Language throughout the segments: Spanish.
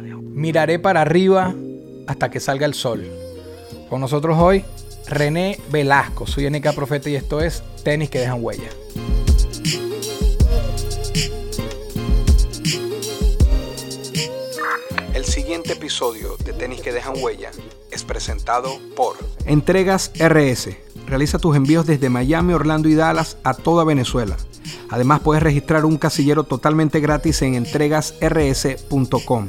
Miraré para arriba hasta que salga el sol. Con nosotros hoy, René Velasco. Soy NK Profeta y esto es Tenis que dejan huella. El siguiente episodio de Tenis que dejan huella es presentado por Entregas RS. Realiza tus envíos desde Miami, Orlando y Dallas a toda Venezuela. Además puedes registrar un casillero totalmente gratis en entregasrs.com.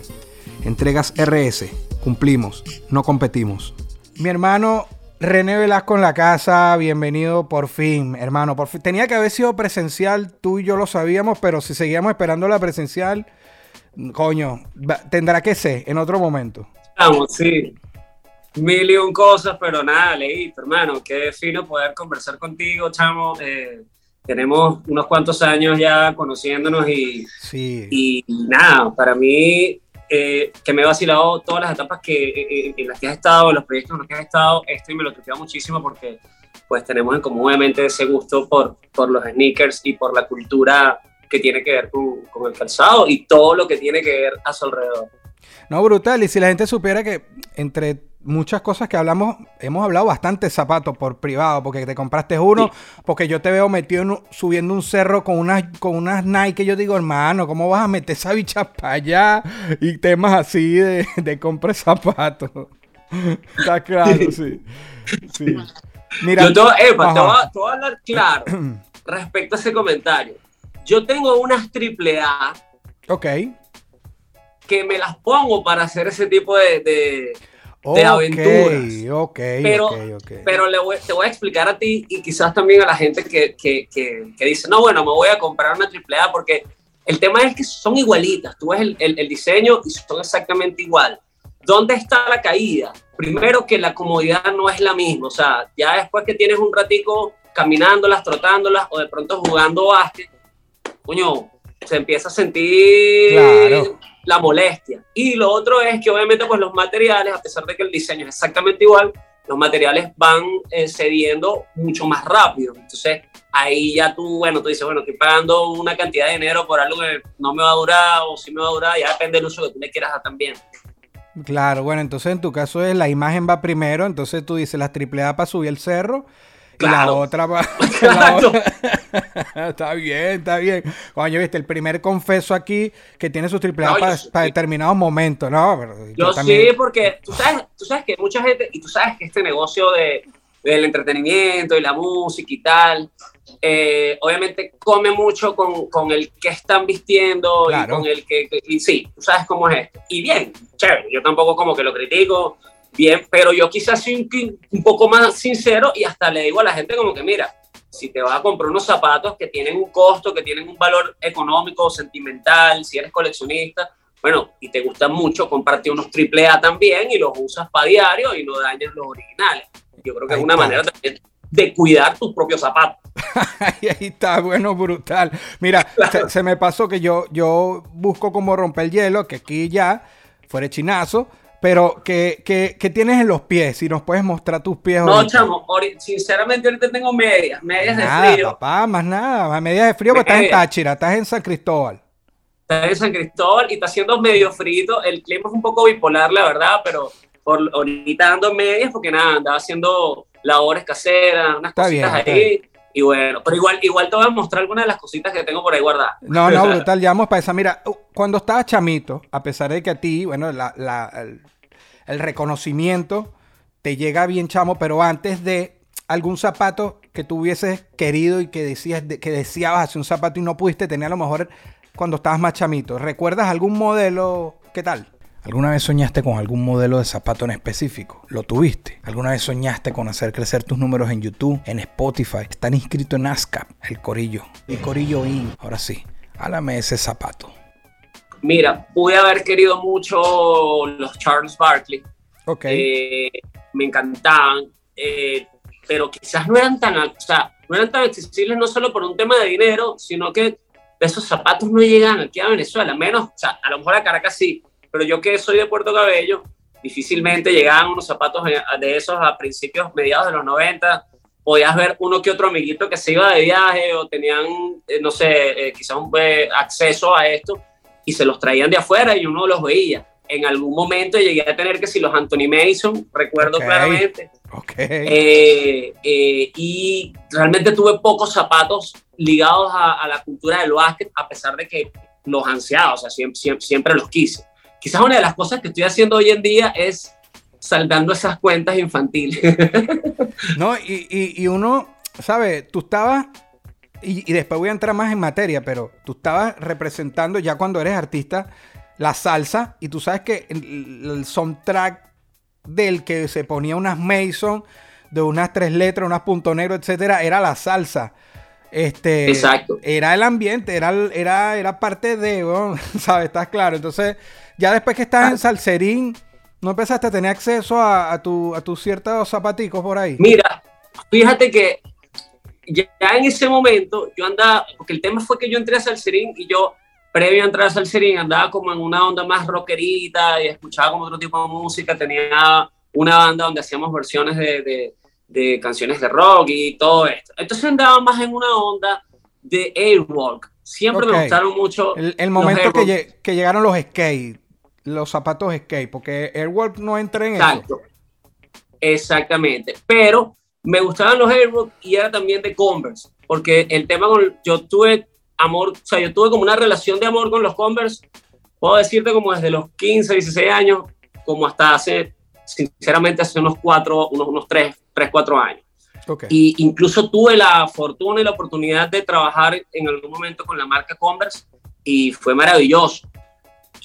Entregas RS. Cumplimos, no competimos. Mi hermano René Velasco en la casa, bienvenido por fin, hermano. Por fin. Tenía que haber sido presencial, tú y yo lo sabíamos, pero si seguíamos esperando la presencial, coño, tendrá que ser en otro momento. Vamos, sí. Mil y un cosas, pero nada, leíto, hermano. Qué fino poder conversar contigo, chamo. Eh, tenemos unos cuantos años ya conociéndonos y, Sí. y nada, para mí, eh, que me he vacilado todas las etapas que, eh, en las que has estado, los proyectos en los que has estado, esto y me lo tripea muchísimo porque pues tenemos en común obviamente ese gusto por, por los sneakers y por la cultura que tiene que ver con, con el calzado y todo lo que tiene que ver a su alrededor. No, brutal. Y si la gente supiera que entre muchas cosas que hablamos, hemos hablado bastante zapatos por privado, porque te compraste uno, porque yo te veo metido en subiendo un cerro con unas, con unas Nike, que yo digo, hermano, ¿cómo vas a meter esa bicha para allá? Y temas así de, de compra zapatos. Está claro, sí. sí. Mira, Yo te, voy- epa, te voy a- te voy a hablar claro respecto a ese comentario. Yo tengo unas triple A Ok. que me las pongo para hacer ese tipo de, de- Ok, aventuras. ok, Pero- ok, ok. pero le voy- te voy a explicar a ti y quizás también a la gente que, que, que, que dice, no, bueno, me voy a comprar una triple A porque el tema es que son igualitas. Tú ves el, el- el diseño y son exactamente igual. ¿Dónde está la caída? Primero que la comodidad no es la misma. O sea, ya después que tienes un ratico caminándolas, trotándolas o de pronto jugando básquet, coño, se empieza a sentir Claro. La molestia. Y lo otro es que obviamente pues los materiales, a pesar de que el diseño es exactamente igual, los materiales van eh, cediendo mucho más rápido. Entonces ahí ya tú, bueno, tú dices, bueno, estoy pagando una cantidad de dinero por algo que no me va a durar o sí me va a durar, ya depende del uso que tú le quieras dar también. Claro, bueno, entonces en tu caso es la imagen va primero, entonces tú dices las triple A para subir el cerro y la Claro. otra para... Exacto. está bien, está bien. Coño, viste, el primer confeso aquí que tiene sus triple A No, yo para, sí. determinados momentos, ¿no? Pero Yo también- sí, porque tú sabes, tú sabes que mucha gente, y tú sabes que este negocio de, del entretenimiento y la música y tal, eh, obviamente come mucho con, con el que están vistiendo Claro. y con el que, que- y sí, tú sabes cómo es esto. Y bien, chévere, yo tampoco como que lo critico, bien, pero yo quizás soy un, un poco más sincero y hasta le digo a la gente como que mira, si te vas a comprar unos zapatos que tienen un costo, que tienen un valor económico, sentimental, si eres coleccionista, bueno, y te gustan mucho, comparte unos triple A también y los usas para diario y no dañas los originales. Yo creo que Ahí es una está. manera también de cuidar tus propios zapatos. Ahí, está, bueno, brutal. Mira, se, se me pasó que yo, yo busco como romper el hielo, que aquí ya, fuera de chinazo, pero que, que, que tienes en los pies, si nos puedes mostrar tus pies No, ahorita. chamo, sinceramente ahorita tengo medias, medias Nada, de frío. papá, más nada. Más medidas de frío, porque estás en Medias. Táchira, estás en San Cristóbal. Está en San Cristóbal y está haciendo medio frito. El clima es un poco bipolar, la verdad, pero por, ahorita ando medias porque nada, andaba haciendo labores caseras, unas Está cositas bien, ahí. Y bueno, pero igual, igual te voy a mostrar algunas de las cositas que tengo por ahí guardadas. No, no, brutal, ya vamos para esa. Mira, cuando estabas chamito, a pesar de que a ti, bueno, la- la- el, reconocimiento te llega bien chamo, pero antes de algún zapato que tú hubieses querido y que decías de- que deseabas hacer un zapato y no pudiste tener a lo mejor cuando estabas más chamito. ¿Recuerdas algún modelo? ¿Qué tal? ¿Alguna vez soñaste con algún modelo de zapato en específico? ¿Lo tuviste? ¿Alguna vez soñaste con hacer crecer tus números en YouTube, en Spotify? Están inscritos en ASCAP, el Corillo, el Corillo IN. Ahora sí, háblame ese zapato. Mira, pude haber querido mucho los Charles Barkley. Ok. Eh, me encantaban, eh, pero quizás no eran tan, o sea, no eran tan accesibles no solo por un tema de dinero, sino que esos zapatos no llegan aquí a Venezuela, menos, o sea, a lo mejor a Caracas sí, pero yo que soy de Puerto Cabello, difícilmente llegaban unos zapatos de esos a principios, mediados de los 90, podías ver uno que otro amiguito que se iba de viaje o tenían, eh, no sé, eh, quizás un eh, acceso a esto y se los traían de afuera y uno los veía. En algún momento llegué a tener que si los Anthony Mason, recuerdo Ok. claramente, Ok. eh, eh, y realmente tuve pocos zapatos ligados a, a la cultura del básquet, a pesar de que los ansiaba, o sea, siempre, siempre, siempre los quise. Quizás una de las cosas que estoy haciendo hoy en día es saldando esas cuentas infantiles. No, y, y, y uno, ¿sabes? Tú estabas, y, y después voy a entrar más en materia, pero tú estabas representando ya cuando eres artista la salsa, y tú sabes que el, el soundtrack del que se ponía unas Mason, de unas tres letras, unas punto negro, etcétera, era la salsa. Este, Exacto. Era el ambiente, era, era, era parte de, weón, ¿sabes? Estás claro. Entonces, ya después que estás en Salserín, ¿no empezaste a tener acceso a, a tus ciertos zapaticos por ahí? Mira, fíjate que ya en ese momento yo andaba, porque el tema fue que yo entré a Salserín y yo, previo a entrar a Salserín, andaba como en una onda más rockerita y escuchaba como otro tipo de música, tenía una banda donde hacíamos versiones de, de- de canciones de rock y todo esto. Entonces andaba más en una onda de Airwalk. Siempre me gustaron mucho. El, momento que, llegaron los skate, los zapatos skate, porque Airwalk no entra en eso. Exacto. Exactamente. Pero me gustaban los Airwalk y era también de Converse, porque el tema con yo tuve amor, o sea, yo tuve como una relación de amor con los Converse, puedo decirte como desde los 15, 16 años, como hasta hace, sinceramente, hace unos 4, unos, unos 3, 3, 4 años. Ok. Y incluso tuve la fortuna y la oportunidad de trabajar en algún momento con la marca Converse y fue maravilloso.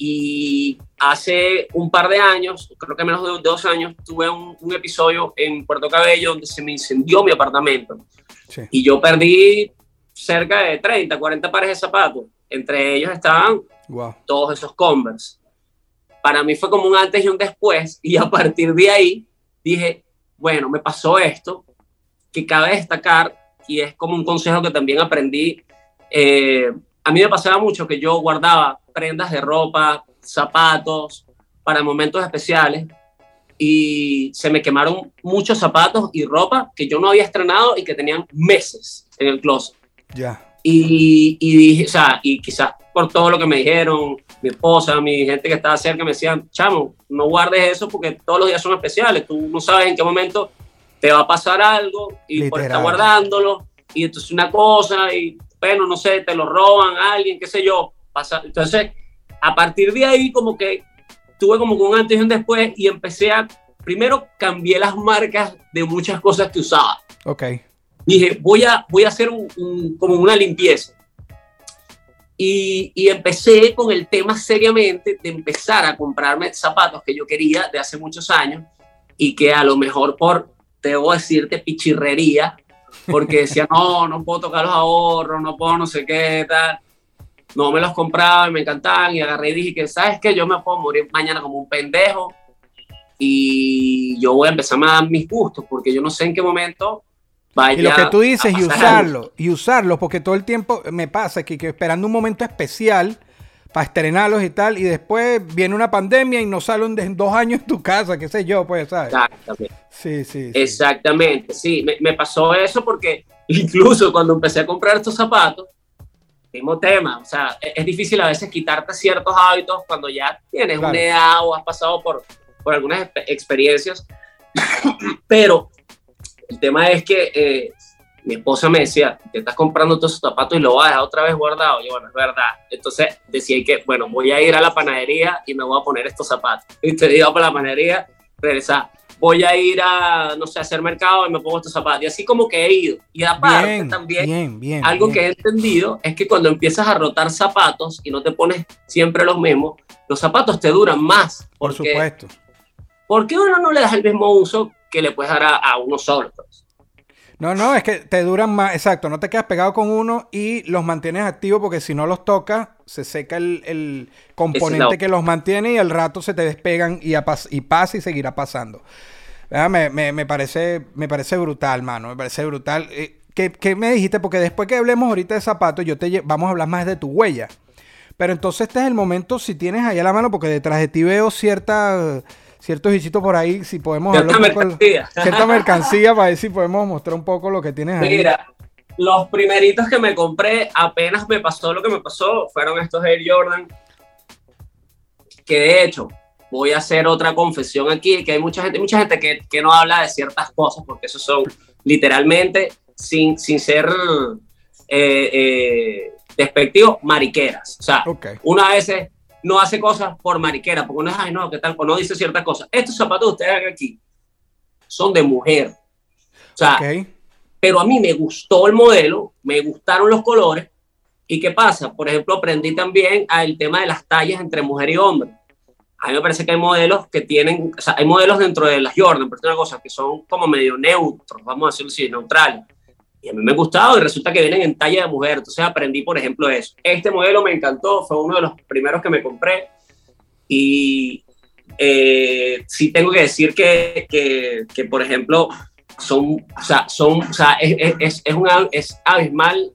Y hace un par de años, creo que menos de dos años, tuve un, un episodio en Puerto Cabello donde se me incendió mi apartamento Sí. y yo perdí cerca de 30, 40 pares de zapatos. Entre ellos estaban Wow. todos esos Converse. Para mí fue como un antes y un después, y a partir de ahí dije, bueno, me pasó esto, que cabe destacar, y es como un consejo que también aprendí. eh, a mí me pasaba mucho que yo guardaba prendas de ropa, zapatos, para momentos especiales, y se me quemaron muchos zapatos y ropa que yo no había estrenado y que tenían meses en el closet. Ya. Y, y dije, o sea, y quizás por todo lo que me dijeron, mi esposa, mi gente que estaba cerca, me decían, chamo, no guardes eso porque todos los días son especiales, tú no sabes en qué momento te va a pasar algo y por estar Literal. guardándolo, y entonces una cosa, y bueno, no sé, te lo roban a alguien, qué sé yo, pasa. Entonces, a partir de ahí, como que tuve como un antes y un después, y empecé a, primero cambié las marcas de muchas cosas que usaba Ok. dije, voy a, voy a hacer un, un- como una limpieza. Y, y empecé con el tema seriamente de empezar a comprarme zapatos que yo quería de hace muchos años y que a lo mejor por, debo decirte, pichirrería, porque decía, no, no puedo tocar los ahorros, no puedo no sé qué, tal. No me los compraba y me encantaban y agarré y dije que, ¿sabes qué? Yo me puedo morir mañana como un pendejo y yo voy a empezar a dar mis gustos porque yo no sé en qué momento vaya Y lo que tú dices, y usarlo, y usarlo, porque todo el tiempo me pasa que, que esperando un momento especial para estrenarlos y tal, y después viene una pandemia y no salen en dos años en tu casa, qué sé yo, pues, ¿sabes? Exactamente, Sí, sí. sí. exactamente, sí, me, me pasó eso porque incluso cuando empecé a comprar estos zapatos, mismo tema, o sea, es, es difícil a veces quitarte ciertos hábitos cuando ya tienes Claro. una edad o has pasado por, por algunas expe- experiencias, pero el tema es que eh, mi esposa me decía, te estás comprando todos esos zapatos y lo vas a dejar otra vez guardado. Y yo, bueno, es verdad. Entonces decía que, bueno, voy a ir a la panadería y me voy a poner estos zapatos. Y te digo para la panadería, regresar. Voy a ir a, no sé, a hacer mercado y me pongo estos zapatos. Y así como que he ido. Y aparte Bien, también, bien, bien. algo que he entendido es que cuando empiezas a rotar zapatos y no te pones siempre los mismos, los zapatos te duran más. Por porque- supuesto. ¿Por qué uno no le das el mismo uso que le puedes dar a, a uno solo? No, no, es que te duran más, exacto, no te quedas pegado con uno y los mantienes activos porque si no los tocas, se seca el, el componente que los mantiene y al rato se te despegan y, y pasa y seguirá pasando. Me, me, me, parece, me parece brutal, mano. Me parece brutal. Eh, ¿Qué, ¿Qué, me dijiste? Porque después que hablemos ahorita de zapatos, yo te vamos a hablar más de tu huella. Pero entonces este es el momento, si tienes ahí a la mano, porque detrás de ti veo cierta, ciertos hisitos por ahí, si podemos cierta hablar un poco mercancía. cierta mercancía para ver si podemos mostrar un poco lo que tienes ahí. Mira, los primeritos que me compré, apenas me pasó lo que me pasó, fueron estos Air Jordan, que de hecho, voy a hacer otra confesión aquí, que hay mucha gente, mucha gente que, que no habla de ciertas cosas, porque eso son literalmente, sin, sin ser eh, eh, despectivo, mariqueras. O sea, una vez no hace cosas por mariquera, porque uno es, ay, no, ¿qué tal? O no dice ciertas cosas. Estos zapatos que ustedes ven aquí son de mujer. O sea, pero a mí me gustó el modelo, me gustaron los colores. ¿Y qué pasa? Por ejemplo, aprendí también al tema de las tallas entre mujer y hombre. A mí me parece que hay modelos que tienen, o sea, hay modelos dentro de las Jordan, pero es una cosa que son como medio neutros, vamos a decirlo así, neutrales. Y a mí me ha gustado y resulta que vienen en talla de mujer. Entonces aprendí, por ejemplo, eso. Este modelo me encantó, fue uno de los primeros que me compré. Y eh, sí tengo que decir que, que, que, por ejemplo, son, o sea, son, o sea, es, es, es, una, es abismal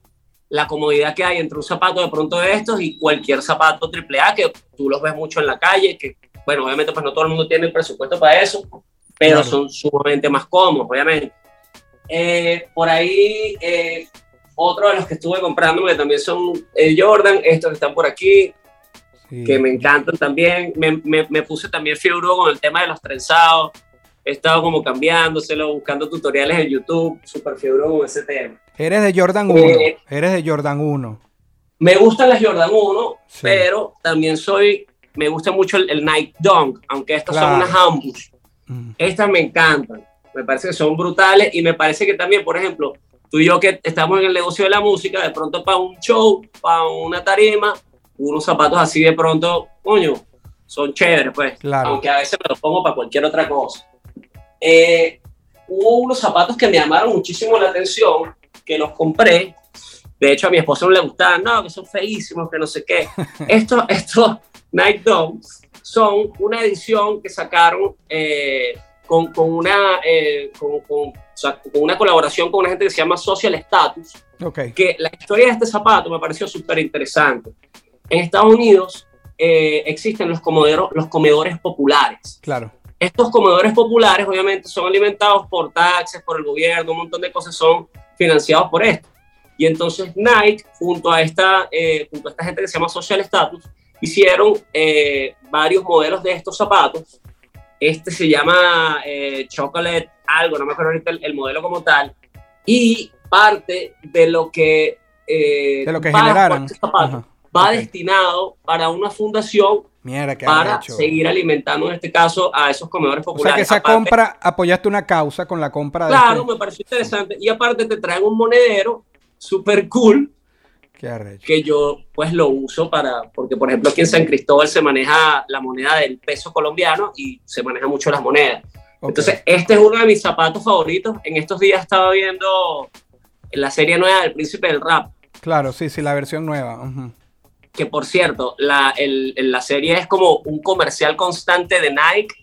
la comodidad que hay entre un zapato de pronto de estos y cualquier zapato AAA que tú los ves mucho en la calle, que, bueno, obviamente pues no todo el mundo tiene el presupuesto para eso, pero son sumamente más cómodos, obviamente. Eh, por ahí, eh, otro de los que estuve comprando, que también son el Jordan, estos que están por aquí, que me encantan también. Me, me, me puse también fibro con el tema de los trenzados. He estado como cambiándoselo, buscando tutoriales en YouTube, súper fibro con ese tema. Eres de Jordan 1. Eh, Eres de Jordan 1. Me gustan las Jordan 1, pero también soy, me gusta mucho el, Nike Dunk, aunque estas son unas ambush. Mm. Estas me encantan me parece que son brutales y me parece que también, por ejemplo, tú y yo que estamos en el negocio de la música, de pronto para un show, para una tarima, unos zapatos así de pronto, coño, son chéveres, pues. Claro. Aunque a veces me los pongo para cualquier otra cosa. Eh, hubo unos zapatos que me llamaron muchísimo la atención, que los compré. De hecho, a mi esposo no le gustaban, no, que son feísimos, que no sé qué. estos, estos Nike Dunks son una edición que sacaron eh, con, con una, eh, con, con, o sea, con, una colaboración con una gente que se llama Social Status, okay. que la historia de este zapato me pareció súper interesante. En Estados Unidos eh, existen los comedores, los comedores populares. Claro. Estos comedores populares obviamente son alimentados por taxes, por el gobierno, un montón de cosas son financiados por esto. Y entonces Nike, junto a esta, eh, junto a esta gente que se llama Social Status, hicieron varios modelos de estos zapatos este se llama eh, Chocolate algo, no me acuerdo ahorita el, modelo como tal. Y parte de lo que, eh, de lo que generaron va destinado para una fundación para seguir alimentando, en este caso, a esos comedores populares. O sea, que esa compra, apoyaste una causa con la compra de Claro, este me pareció interesante. Y aparte te traen un monedero súper cool que yo pues lo uso para, porque por ejemplo aquí en San Cristóbal se maneja la moneda del peso colombiano y se maneja mucho las monedas. Entonces, este es uno de mis zapatos favoritos. En estos días estaba viendo la serie nueva del Príncipe del Rap. Claro, sí, sí, la versión nueva. Que por cierto, la, el, la serie es como un comercial constante de Nike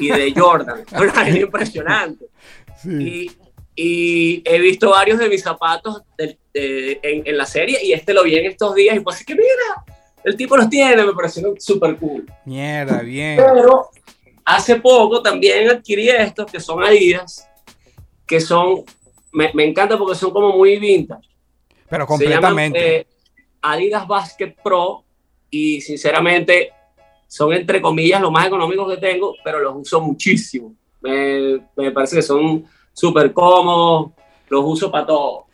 y de Jordan. es impresionante. Sí. Y y he visto varios de mis zapatos en, en, la serie y este lo vi en estos días y pues que mira, el tipo los tiene, me pareció súper cool. Mierda, bien. Pero hace poco también adquirí estos que son Adidas, que son, me, me encanta porque son como muy vintage. Pero completamente. Eh, Adidas Basket Pro y sinceramente son entre comillas lo más económicos que tengo, pero los uso muchísimo. Me, me parece que son súper cómodo, los uso para todo.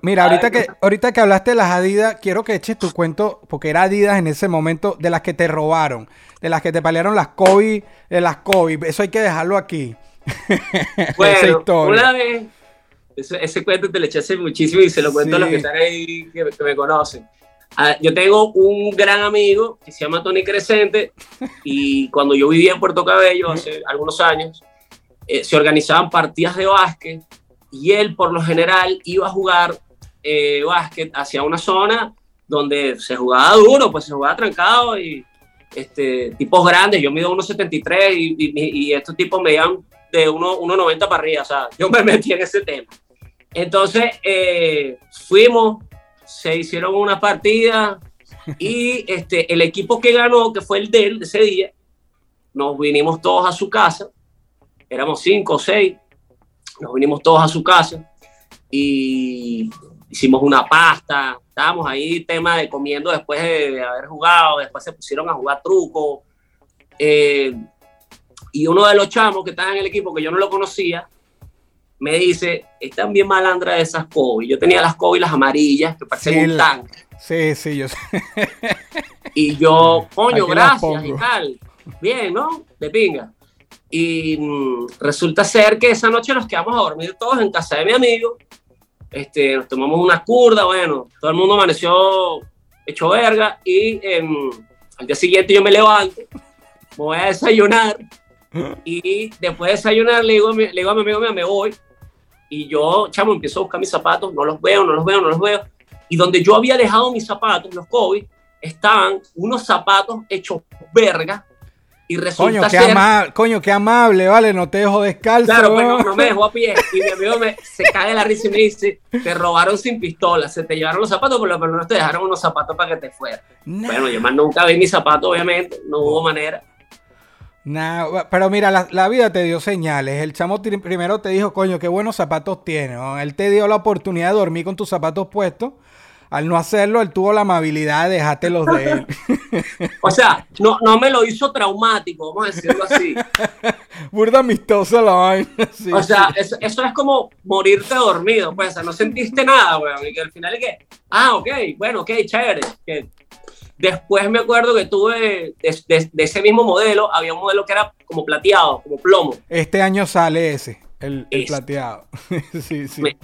Mira, ahorita que, ahorita que hablaste de las Adidas, quiero que eches tu cuento, porque era Adidas en ese momento, de las que te robaron, de las que te palearon las COVID, de las COVID. Eso hay que dejarlo aquí. Bueno, una vez, ese, cuento te lo eché hace muchísimo y se lo cuento a los que están ahí, que, me conocen. Ah, yo tengo un gran amigo que se llama Tony Crescente y cuando yo vivía en Puerto Cabello hace algunos años, eh, se organizaban partidas de básquet y él por lo general iba a jugar eh, básquet hacia una zona donde se jugaba duro, pues se jugaba trancado y este, tipos grandes, yo mido 1,73 y, y, y, estos tipos me llevan de 1,90 para arriba, o sea, yo me metí en ese tema. Entonces, eh, fuimos, se hicieron una partida y este, el equipo que ganó, que fue el de él ese día, nos vinimos todos a su casa, éramos cinco o seis, nos vinimos todos a su casa y hicimos una pasta, estábamos ahí tema de comiendo después de, haber jugado, después se pusieron a jugar truco. Eh, y uno de los chamos que estaban en el equipo, que yo no lo conocía, me dice, están bien malandras esas COVID. Yo tenía las COVID las amarillas, que parecían un tanque. Sí, sí, yo sé. Y yo, coño, gracias y tal. Bien, ¿no? De pinga. Y mm, resulta ser que esa noche nos quedamos a dormir todos en casa de mi amigo. Este, nos tomamos una curda, bueno, todo el mundo amaneció hecho verga y em, al día siguiente yo me levanto, voy a desayunar y después de desayunar le digo, a mi, le digo a mi amigo, me voy y yo, chamo, empiezo a buscar mis zapatos, no los veo, no los veo, no los veo y donde yo había dejado mis zapatos, los COVID, estaban unos zapatos hechos verga y resulta coño, qué ser... Ama coño, qué amable, vale, no te dejo descalzo. Claro, pues no, me dejó a pie. Y mi amigo me, se cae de la risa y me dice, te robaron sin pistola, se te llevaron los zapatos, pero por lo menos te dejaron unos zapatos para que te fueras. Nah. Bueno, yo más nunca vi mis zapatos, obviamente, no hubo manera. Nah, pero mira, la, la, vida te dio señales. El chamo primero te dijo, coño, qué buenos zapatos tienes. Él te dio la oportunidad de dormir con tus zapatos puestos al no hacerlo, él tuvo la amabilidad de dejarte los de él. o sea, no, no me lo hizo traumático, vamos a decirlo así. Burda amistosa la vaina. Sí, o sea, sí. eso, eso, es como morirte dormido, pues, o sea, no sentiste nada, weón. Y que al final es que, ah, ok, bueno, ok, chévere. Que después me acuerdo que tuve, de, de, de, ese mismo modelo, había un modelo que era como plateado, como plomo. Este año sale ese, el, el plateado. sí, sí. Me,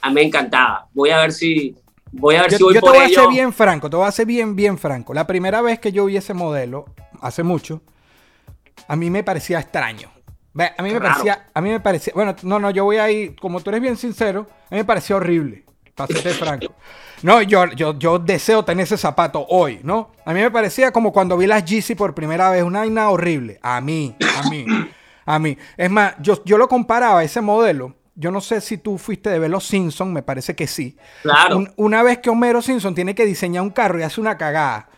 a mí me encantaba. Voy a ver si Voy a ver yo, si voy yo por te voy ello. a ser bien franco, te voy a ser bien, bien franco. La primera vez que yo vi ese modelo, hace mucho, a mí me parecía extraño. A mí me parecía, a mí me parecía, bueno, no, no, yo voy a ir, como tú eres bien sincero, a mí me parecía horrible, para serte franco. No, yo, yo, yo deseo tener ese zapato hoy, ¿no? A mí me parecía como cuando vi las Yeezy por primera vez, una vaina horrible. A mí, a mí, a mí. Es más, yo, yo lo comparaba, ese modelo, yo no sé si tú fuiste de ver los Simpsons, me parece que sí. Claro. Un, una vez que Homero Simpson tiene que diseñar un carro y hace una cagada.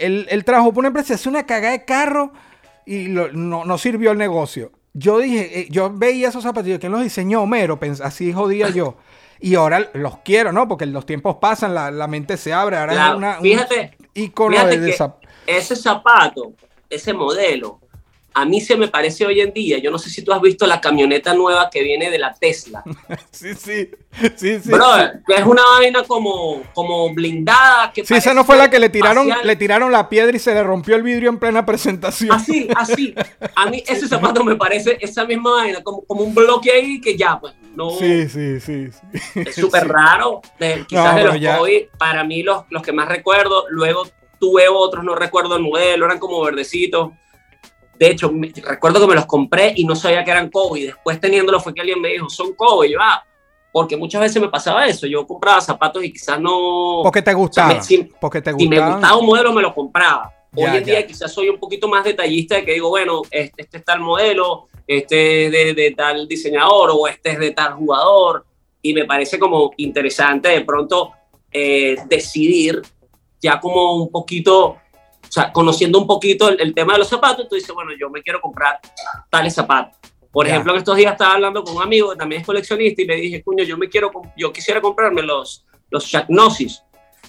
Él, él trabajó por una empresa, hace una cagada de carro y lo, no, no, sirvió el negocio. Yo dije, eh, yo veía esos zapatillos, ¿quién los diseñó? Homero, Pens así jodía yo. Y ahora los quiero, ¿no? Porque los tiempos pasan, la, la mente se abre. Ahora claro. es una, fíjate, un icono de, de zap ese zapato, ese modelo, a mí se me parece hoy en día, yo no sé si tú has visto la camioneta nueva que viene de la Tesla. sí, sí, sí, sí. Bro, es una vaina como, como blindada. Que sí, esa no fue la que le tiraron, le tiraron la piedra y se le rompió el vidrio en plena presentación. Así, así. A mí ese zapato me parece esa misma vaina, como, como un bloque ahí que ya, pues, no. Sí, sí, sí. sí. Es súper sí. raro. De, quizás no, de los ya... COVID, para mí los, los que más recuerdo, luego tuve otros, no recuerdo el modelo, eran como verdecitos de hecho, me, recuerdo que me los compré y no sabía que eran Kobe. Después teniéndolo fue que alguien me dijo, son Kobe. Y yo, ah, porque muchas veces me pasaba eso. Yo compraba zapatos y quizás no... Porque te gustaba. O sea, si, porque te si me gustaba un modelo, me lo compraba. Ya, Hoy en día ya. quizás soy un poquito más detallista de que digo, bueno, este, este es tal modelo, este es de, de, tal diseñador o este es de tal jugador. Y me parece como interesante de pronto eh, decidir ya como un poquito sea, conociendo un poquito el, el, tema de los zapatos, tú dices, bueno, yo me quiero comprar tales zapatos. Por yeah. ejemplo, en estos días estaba hablando con un amigo que también es coleccionista y le dije, cuño, yo me quiero, yo quisiera comprarme los, los Shaqnosis.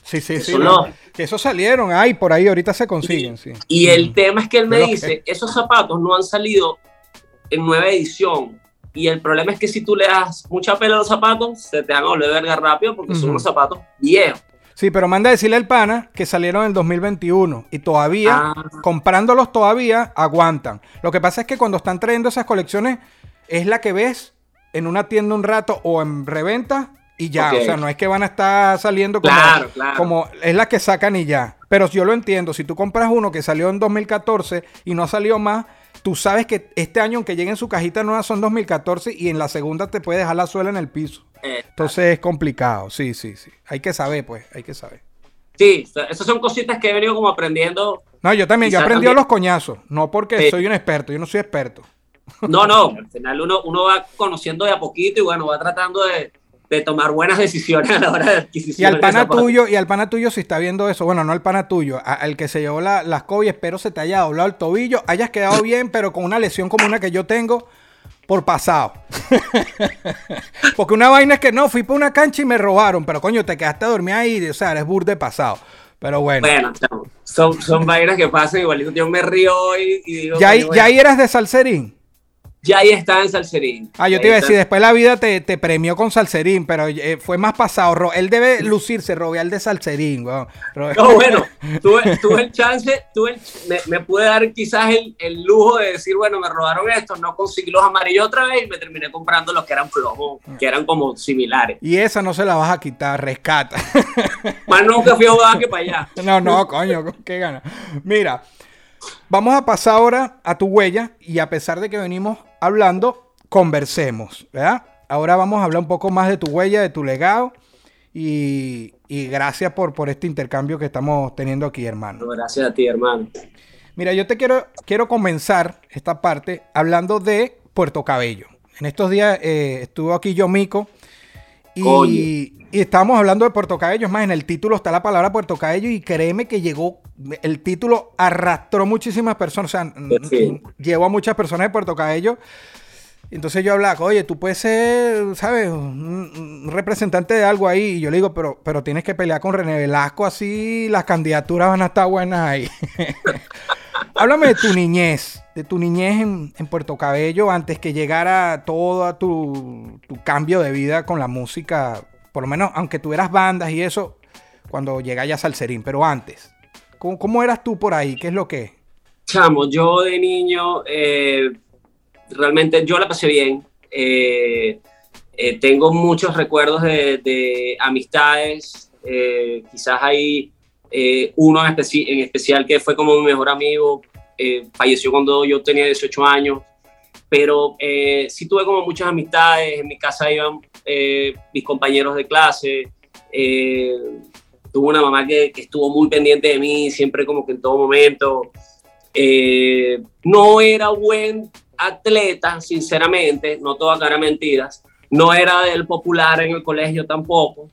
Sí, sí, sí. No, que esos salieron ahí, por ahí ahorita se consiguen, y, sí. Y el mm. tema es que él me dice, que... esos zapatos no han salido en nueva edición. Y el problema es que si tú le das mucha pela a los zapatos, se te van a volver verga rápido porque son unos zapatos viejos. Sí, pero manda a decirle al pana que salieron en el 2021 y todavía, ah. comprándolos todavía, aguantan. Lo que pasa es que cuando están trayendo esas colecciones, es la que ves en una tienda un rato o en reventa y ya. Okay. O sea, no es que van a estar saliendo como, claro, claro. como es la que sacan y ya. Pero yo lo entiendo, si tú compras uno que salió en 2014 y no salió más, tú sabes que este año, aunque llegue en su cajita nueva, son 2014 y en la segunda te puede dejar la suela en el piso. Entonces es complicado, sí, sí, sí. Hay que saber, pues, hay que saber. Sí, esas son cositas que he venido como aprendiendo. No, yo también, yo aprendí también- los coñazos, no porque Sí. soy un experto, yo no soy experto. No, no, al final uno, uno va conociendo de a poquito y bueno, va tratando de, de tomar buenas decisiones a la hora de adquisición. Y al pana tuyo, y al pana tuyo si está viendo eso, bueno, no al pana tuyo, a- al que se llevó la, las COVID, espero se te haya doblado el tobillo, hayas quedado bien, pero con una lesión como una que yo tengo por pasado. Porque una vaina es que no, fui por una cancha y me robaron, pero coño, te quedaste a dormir ahí, o sea, eres burde pasado. Pero bueno, Bueno, son, son vainas que pasan igualito. Yo me río hoy y digo. ya, ahí, ya ahí eras de salserín. Ya ahí está en Salserín. Ah, yo te iba a decir, después la vida te, te premió con salserín, pero eh, fue más pasado. Ro- Él debe lucirse, robear de salserín, weón. No, bueno, tuve, tuve el chance, tuve el- me, me pude dar quizás el, el lujo de decir, bueno, me robaron esto, no conseguí los amarillos otra vez y me terminé comprando los que eran plomos, que eran como similares. Y esa no se la vas a quitar, rescata. Más nunca fui a jugar que para allá. No, no, coño, qué gana. Mira, vamos a pasar ahora a tu huella y a pesar de que venimos hablando, conversemos, ¿verdad? Ahora vamos a hablar un poco más de tu huella, de tu legado y, y gracias por, por este intercambio que estamos teniendo aquí, hermano. Gracias a ti, hermano. Mira, yo te quiero, quiero comenzar esta parte hablando de Puerto Cabello. En estos días eh, estuvo aquí yo, Mico. Y, y estábamos hablando de Puerto Cabello. Es más, en el título está la palabra Puerto Cabello y créeme que llegó, el título arrastró muchísimas personas, o sea, Sí. n- llevó a muchas personas de Puerto Cabello. Entonces yo hablaba, oye, tú puedes ser, ¿sabes? Un representante de algo ahí. Y yo le digo, pero, pero tienes que pelear con René Velasco, así las candidaturas van a estar buenas ahí. Háblame de tu niñez, de tu niñez en, Puerto Cabello antes que llegara todo tu, tu cambio de vida con la música. Por lo menos, aunque tuvieras bandas y eso, cuando llega ya Salserín, pero antes. ¿Cómo, cómo eras tú por ahí? ¿Qué es lo que? Chamo, yo de niño, eh, realmente yo la pasé bien. Eh, eh, tengo muchos recuerdos de, de amistades. eh, quizás hay eh, uno en, especi- en especial que fue como mi mejor amigo. eh, falleció cuando yo tenía 18 años. Pero eh, sí tuve como muchas amistades. En mi casa iban eh, mis compañeros de clase. eh, tuve una mamá que, que estuvo muy pendiente de mí, siempre como que en todo momento. Eh, no era buen atleta, sinceramente, no todas eran mentiras. No era del popular en el colegio tampoco,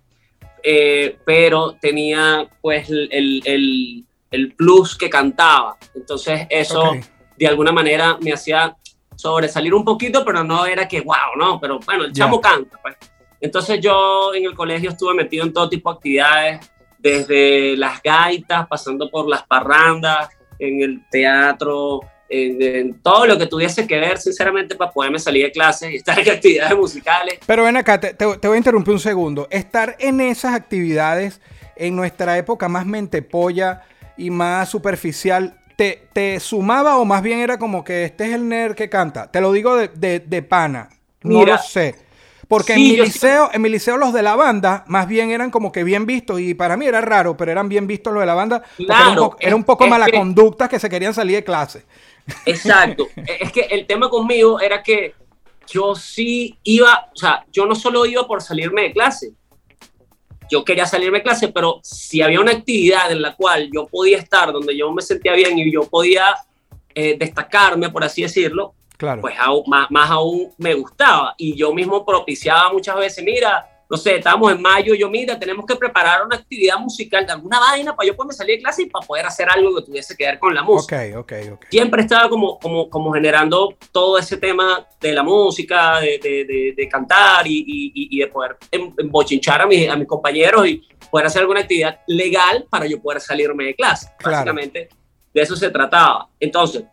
eh, pero tenía pues el, el- el- plus que cantaba. Entonces eso Ok. de alguna manera me hacía sobresalir un poquito, pero no era que wow, no, pero bueno, el chamo canta. Pues. Entonces yo en el colegio estuve metido en todo tipo de actividades, desde las gaitas, pasando por las parrandas, en el teatro, en, en todo lo que tuviese que ver, sinceramente, para poderme salir de clases y estar en actividades musicales. Pero ven acá, te, te- te voy a interrumpir un segundo. Estar en esas actividades en nuestra época más mentepolla y más superficial, ¿te, te sumaba o más bien era como que este es el nerd que canta? Te lo digo de, de- de pana. No Mira, lo sé. Porque sí, en, mi sí- liceo, en mi liceo los de la banda más bien eran como que bien vistos y para mí era raro, pero eran bien vistos los de la banda porque era un Claro, poco, era un poco mala que- conducta que se querían salir de clase. Exacto. es que el tema conmigo era que yo sí iba, o sea, yo no solo iba por salirme de clase. Yo quería salirme de clase, pero si había una actividad en la cual yo podía estar, donde yo me sentía bien y yo podía eh, destacarme, por así decirlo, Claro. pues aún- más, más aún me gustaba. Y yo mismo propiciaba muchas veces, mira, no sé, estábamos en mayo, yo, mira, tenemos que preparar una actividad musical de alguna vaina para yo poderme salir de clase y para poder hacer algo que tuviese que ver con la música siempre estaba como, como, como generando todo ese tema de la música, de, de, de- de cantar y, y- y de poder em- embochinchar a, mis, a mis compañeros y poder hacer alguna actividad legal para yo poder salirme de clase. Claro. Básicamente, de eso se trataba. Entonces,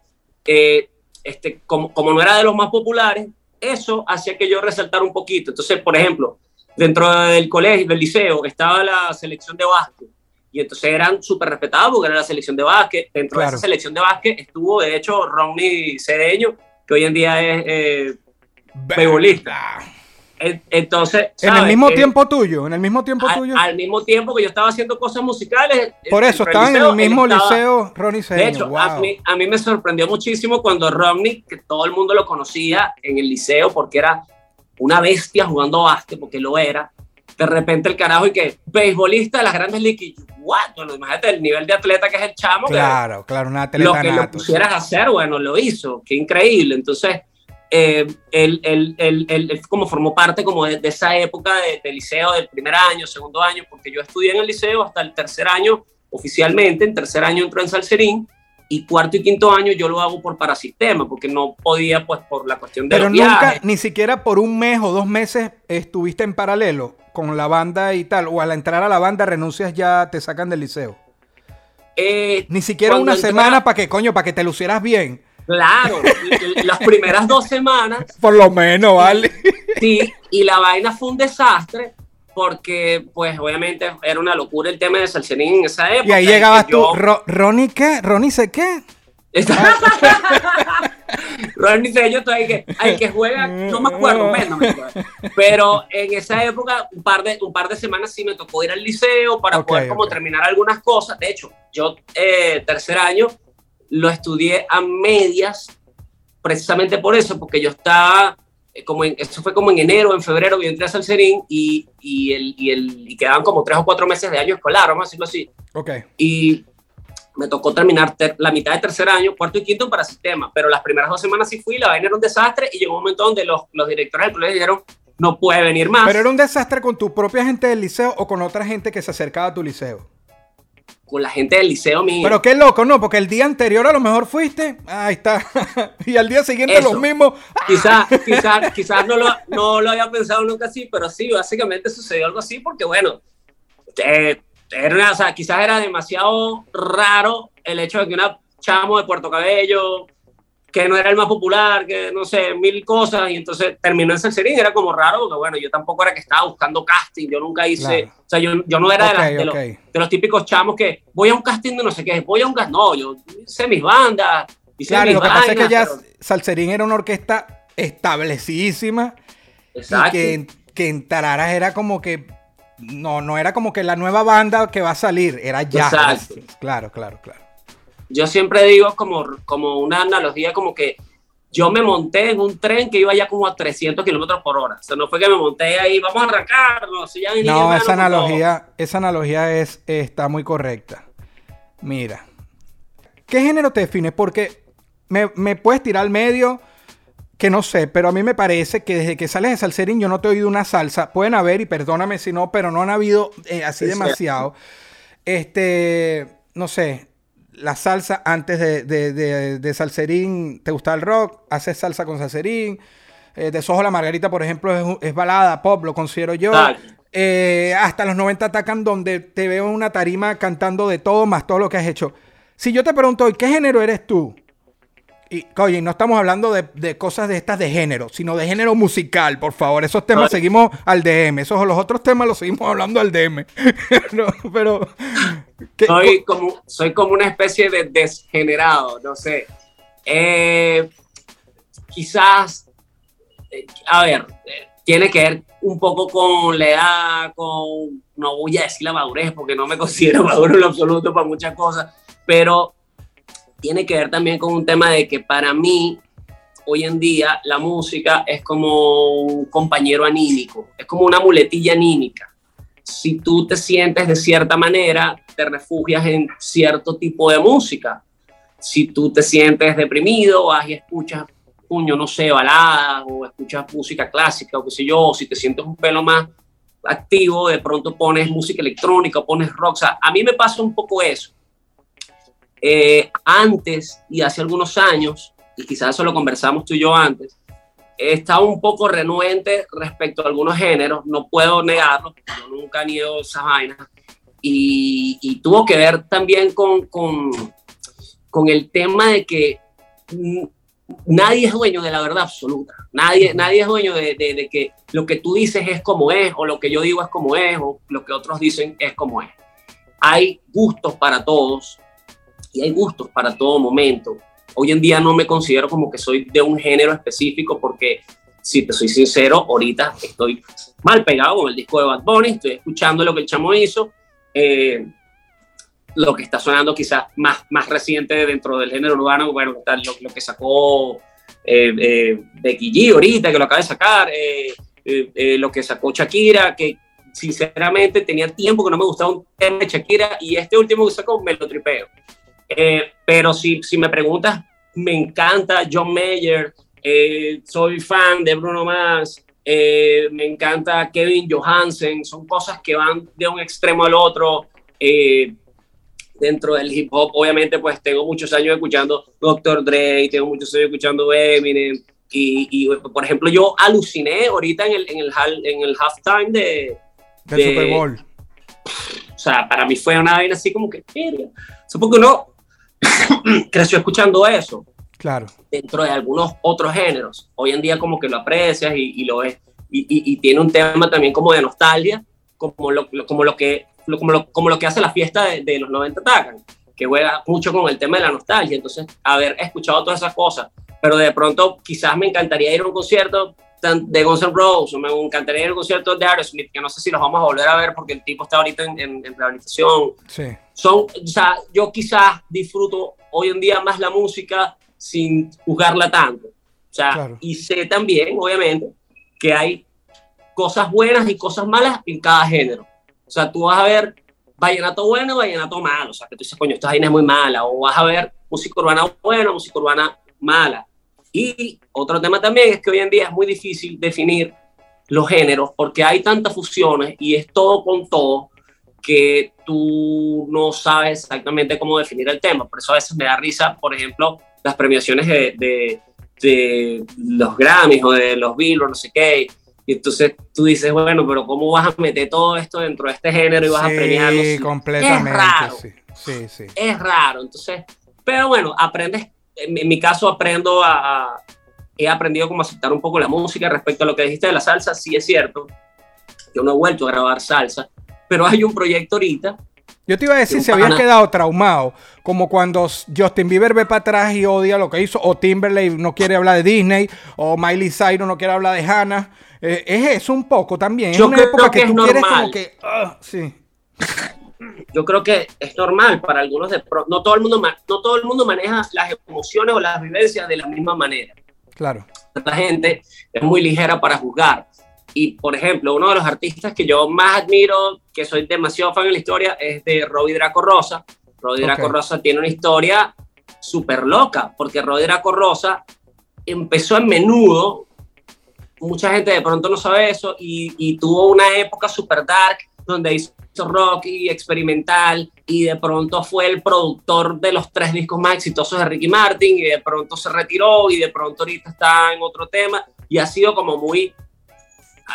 eh, este, como, como no era de los más populares, eso hacía que yo resaltara un poquito. Entonces, por ejemplo, dentro del colegio, del liceo, estaba la selección de básquet. Y entonces eran súper respetados porque era la selección de básquet. Dentro Claro. de esa selección de básquet estuvo, de hecho, Ronnie Cedeño, que hoy en día es eh, Beisbolista. entonces, En el mismo Eh, tiempo tuyo, en el mismo tiempo al, tuyo. al mismo tiempo que yo estaba haciendo cosas musicales. Por eso, estaban en el mismo estaba- liceo Ronnie de Cedeño. hecho, a, mí, a mí me sorprendió muchísimo cuando Romney, que todo el mundo lo conocía en el liceo porque era una bestia jugando básquet, porque lo era, de repente el carajo y que beisbolista de las grandes ligas, what, bueno, imagínate el nivel de atleta que es el chamo, que Claro, claro, una lo atleta que lo nato. pusieras a hacer, bueno, lo hizo, qué increíble. Entonces, eh, él, él- él- él- él como formó parte como de, de esa época de, de liceo, del primer año, segundo año, porque yo estudié en el liceo hasta el tercer año oficialmente, en tercer año entró en Salserín, y cuarto y quinto año yo lo hago por parasistema, porque no podía, pues, por la cuestión de Pero los nunca, viajes. ni siquiera por un mes o dos meses estuviste en paralelo con la banda y tal, o al entrar a la banda renuncias ya te sacan del liceo. Eh, Ni siquiera una semana para que, coño, para que te lucieras bien. claro, las primeras dos semanas Por lo menos, ¿vale? Sí, y la vaina fue un desastre porque, pues, obviamente era una locura el tema de Salserín en esa época. Y ahí llegabas tú, yo- Ro- ¿Ronnie qué? ¿Ronnie sé qué? Ronnie dice, yo ahí que, ay, que juega, no me acuerdo, pues, no me acuerdo. Pero en esa época, un par, de, un par de semanas sí me tocó ir al liceo para Ok, poder como terminar algunas cosas. De hecho, yo eh, tercer año lo estudié a medias precisamente por eso, porque yo estaba, como en, eso fue como en enero, en febrero, yo entré a Salserín y, y, el, y, el, y quedaban como tres o cuatro meses de año escolar, vamos a decirlo así. Ok. Y me tocó terminar ter- la mitad de tercer año, cuarto y quinto para sistema, pero las primeras dos semanas sí fui, la vaina era un desastre y llegó un momento donde los, los directores del colegio dijeron, no puede venir más. ¿Pero era un desastre con tu propia gente del liceo o con otra gente que se acercaba a tu liceo? Con la gente del liceo mío. Pero qué loco, ¿no? Porque el día anterior a lo mejor fuiste, ahí está, y al día siguiente Eso. los mismos. Quizás quizás quizás no, lo, no lo había pensado nunca así, pero sí, básicamente sucedió algo así porque, bueno, eh, era una- o sea, quizás era demasiado raro el hecho de que una chamo de Puerto Cabello, que no era el más popular, que no sé, mil cosas, y entonces terminó en Salserín, era como raro, porque bueno, yo tampoco era que estaba buscando casting, yo nunca hice, Claro. o sea, yo, yo no era de, las- Ok, de los, ok. de los típicos chamos que voy a un casting de no sé qué, voy a un casting, no, yo hice mis bandas, hice Claro, mis lo que pasa es que vainas, ya pero- Salserín era una orquesta establecidísima Exacto. y que, que en Tararas era como que no, no era como que la nueva banda que va a salir, era ya. Exacto. Claro, claro, claro. Yo siempre digo como, como una analogía como que yo me monté en un tren que iba ya como a 300 kilómetros por hora. O sea, no fue que me monté ahí, vamos a arrancar, no, ya esa no. analogía, esa analogía es, está muy correcta. Mira, ¿qué género te define? Porque me, me puedes tirar al medio, que no sé, pero a mí me parece que desde que sales de Salserín yo no te he oído una salsa. Pueden haber, y perdóname si no, pero no han habido eh, así Es demasiado. Este, no sé, la salsa antes de, de, de- de Salserín, ¿te gusta el rock? ¿Haces salsa con Salserín? Eh, de Sojo la Margarita, por ejemplo, es, es balada, pop, lo considero yo. Eh, hasta los 90 atacan donde te veo en una tarima cantando de todo más todo lo que has hecho. Si yo te pregunto hoy, ¿qué género eres tú? Y, oye, no estamos hablando de, de cosas de estas de género, sino de género musical, por favor. Esos temas seguimos al DM. Esos los otros temas los seguimos hablando al DM. No, pero. ¿qué- Soy como, soy como una especie de desgenerado, no sé. Eh, quizás, eh, a ver, eh, tiene que ver un poco con la edad, con, no voy a decir la madurez, porque no me considero maduro en lo absoluto para muchas cosas, pero tiene que ver también con un tema de que para mí, hoy en día, la música es como un compañero anímico, es como una muletilla anímica si tú te sientes de cierta manera, te refugias en cierto tipo de música. Si tú te sientes deprimido, vas y escuchas, puño, no sé, baladas o escuchas música clásica o qué sé yo, o si te sientes un pelo más activo, de pronto pones música electrónica, pones rock. O sea, a mí me pasa un poco eso. Eh, antes y hace algunos años, y quizás eso lo conversamos tú y yo antes, estaba un poco renuente respecto a algunos géneros, no puedo negarlo, yo nunca niego esas vainas, y, y tuvo que ver también con, con, con el tema de que nadie es dueño de la verdad absoluta, nadie, nadie es dueño de, de- de que lo que tú dices es como es, o lo que yo digo es como es, o lo que otros dicen es como es. Hay gustos para todos, y hay gustos para todo momento. Hoy en día no me considero como que soy de un género específico porque, si te soy sincero, ahorita estoy mal pegado con el disco de Bad Bunny, estoy escuchando lo que el chamo hizo, eh, lo que está sonando quizás más, más reciente dentro del género urbano, bueno, lo, lo que sacó eh, eh, Becky G ahorita, que lo acaba de sacar, eh, eh, eh, lo que sacó Shakira, que sinceramente tenía tiempo que no me gustaba un tema de Shakira y este último que sacó me lo tripeo. Eh, pero si, si me preguntas, me encanta John Mayer, eh, soy fan de Bruno Mars, eh, me encanta Kevin Johansen, son cosas que van de un extremo al otro. Eh, dentro del hip hop, obviamente, pues tengo muchos años escuchando Dr. Dre, tengo muchos años escuchando Eminem, y, y por ejemplo, yo aluciné ahorita en el, en el, en el halftime de, del Super Bowl. O sea, para mí fue una vaina así como que, o sea, porque uno creció escuchando eso. Claro. Dentro de algunos otros géneros. Hoy en día como que lo aprecias y, lo ves. Y, y, tiene un tema también como de nostalgia, como lo, como lo, que, como lo, como lo que hace la fiesta de, de los 90 Tacan, que juega mucho con el tema de la nostalgia. Entonces, haber escuchado todas esas cosas, pero de pronto quizás me encantaría ir a un concierto de Guns N' Roses, o me encantaría ir a un concierto de Aerosmith, que no sé si los vamos a volver a ver porque el tipo está ahorita en, en, rehabilitación. Sí. Son, o sea, yo quizás disfruto hoy en día más la música sin juzgarla tanto. O sea, y sé también, obviamente, que hay cosas buenas y cosas malas en cada género. O sea, tú vas a ver vallenato bueno, vallenato malo. O sea, que tú dices, coño, esta vaina es muy mala. O vas a ver música urbana buena, música urbana mala. Y otro tema también es que hoy en día es muy difícil definir los géneros porque hay tantas fusiones y es todo con todo que tú no sabes exactamente cómo definir el tema. Por eso a veces me da risa, por ejemplo, las premiaciones de, de, de los Grammys o de los Billboard, no sé qué. Y entonces tú dices, bueno, pero ¿cómo vas a meter todo esto dentro de este género y vas a premiarlo? Sí, completamente. Es raro. Sí, sí, sí. Es raro. Entonces, pero bueno, aprendes en, mi caso aprendo a, he aprendido como aceptar un poco la música respecto a lo que dijiste de la salsa, sí es cierto, yo no he vuelto a grabar salsa, pero hay un proyecto ahorita. Yo te iba a decir si habías quedado traumado, como cuando Justin Bieber ve para atrás y odia lo que hizo, o Timberlake no quiere hablar de Disney, o Miley Cyrus no quiere hablar de Hannah. Eh, es eso un poco también. Yo es una época que, tú quieres como que. Ah, sí yo creo que es normal para algunos de no todo el mundo no todo el mundo maneja las emociones o las vivencias de la misma manera. Claro. La gente es muy ligera para juzgar. Y por ejemplo, uno de los artistas que yo más admiro, que soy demasiado fan de la historia, es de Robbie Draco Rosa. Robbie Draco Rosa tiene una historia súper loca, porque Robbie Draco Rosa empezó en menudo. Mucha gente de pronto no sabe eso y, y tuvo una época súper dark donde hizo rock y experimental y de pronto fue el productor de los tres discos más exitosos de Ricky Martin y de pronto se retiró y de pronto ahorita está en otro tema y ha sido como muy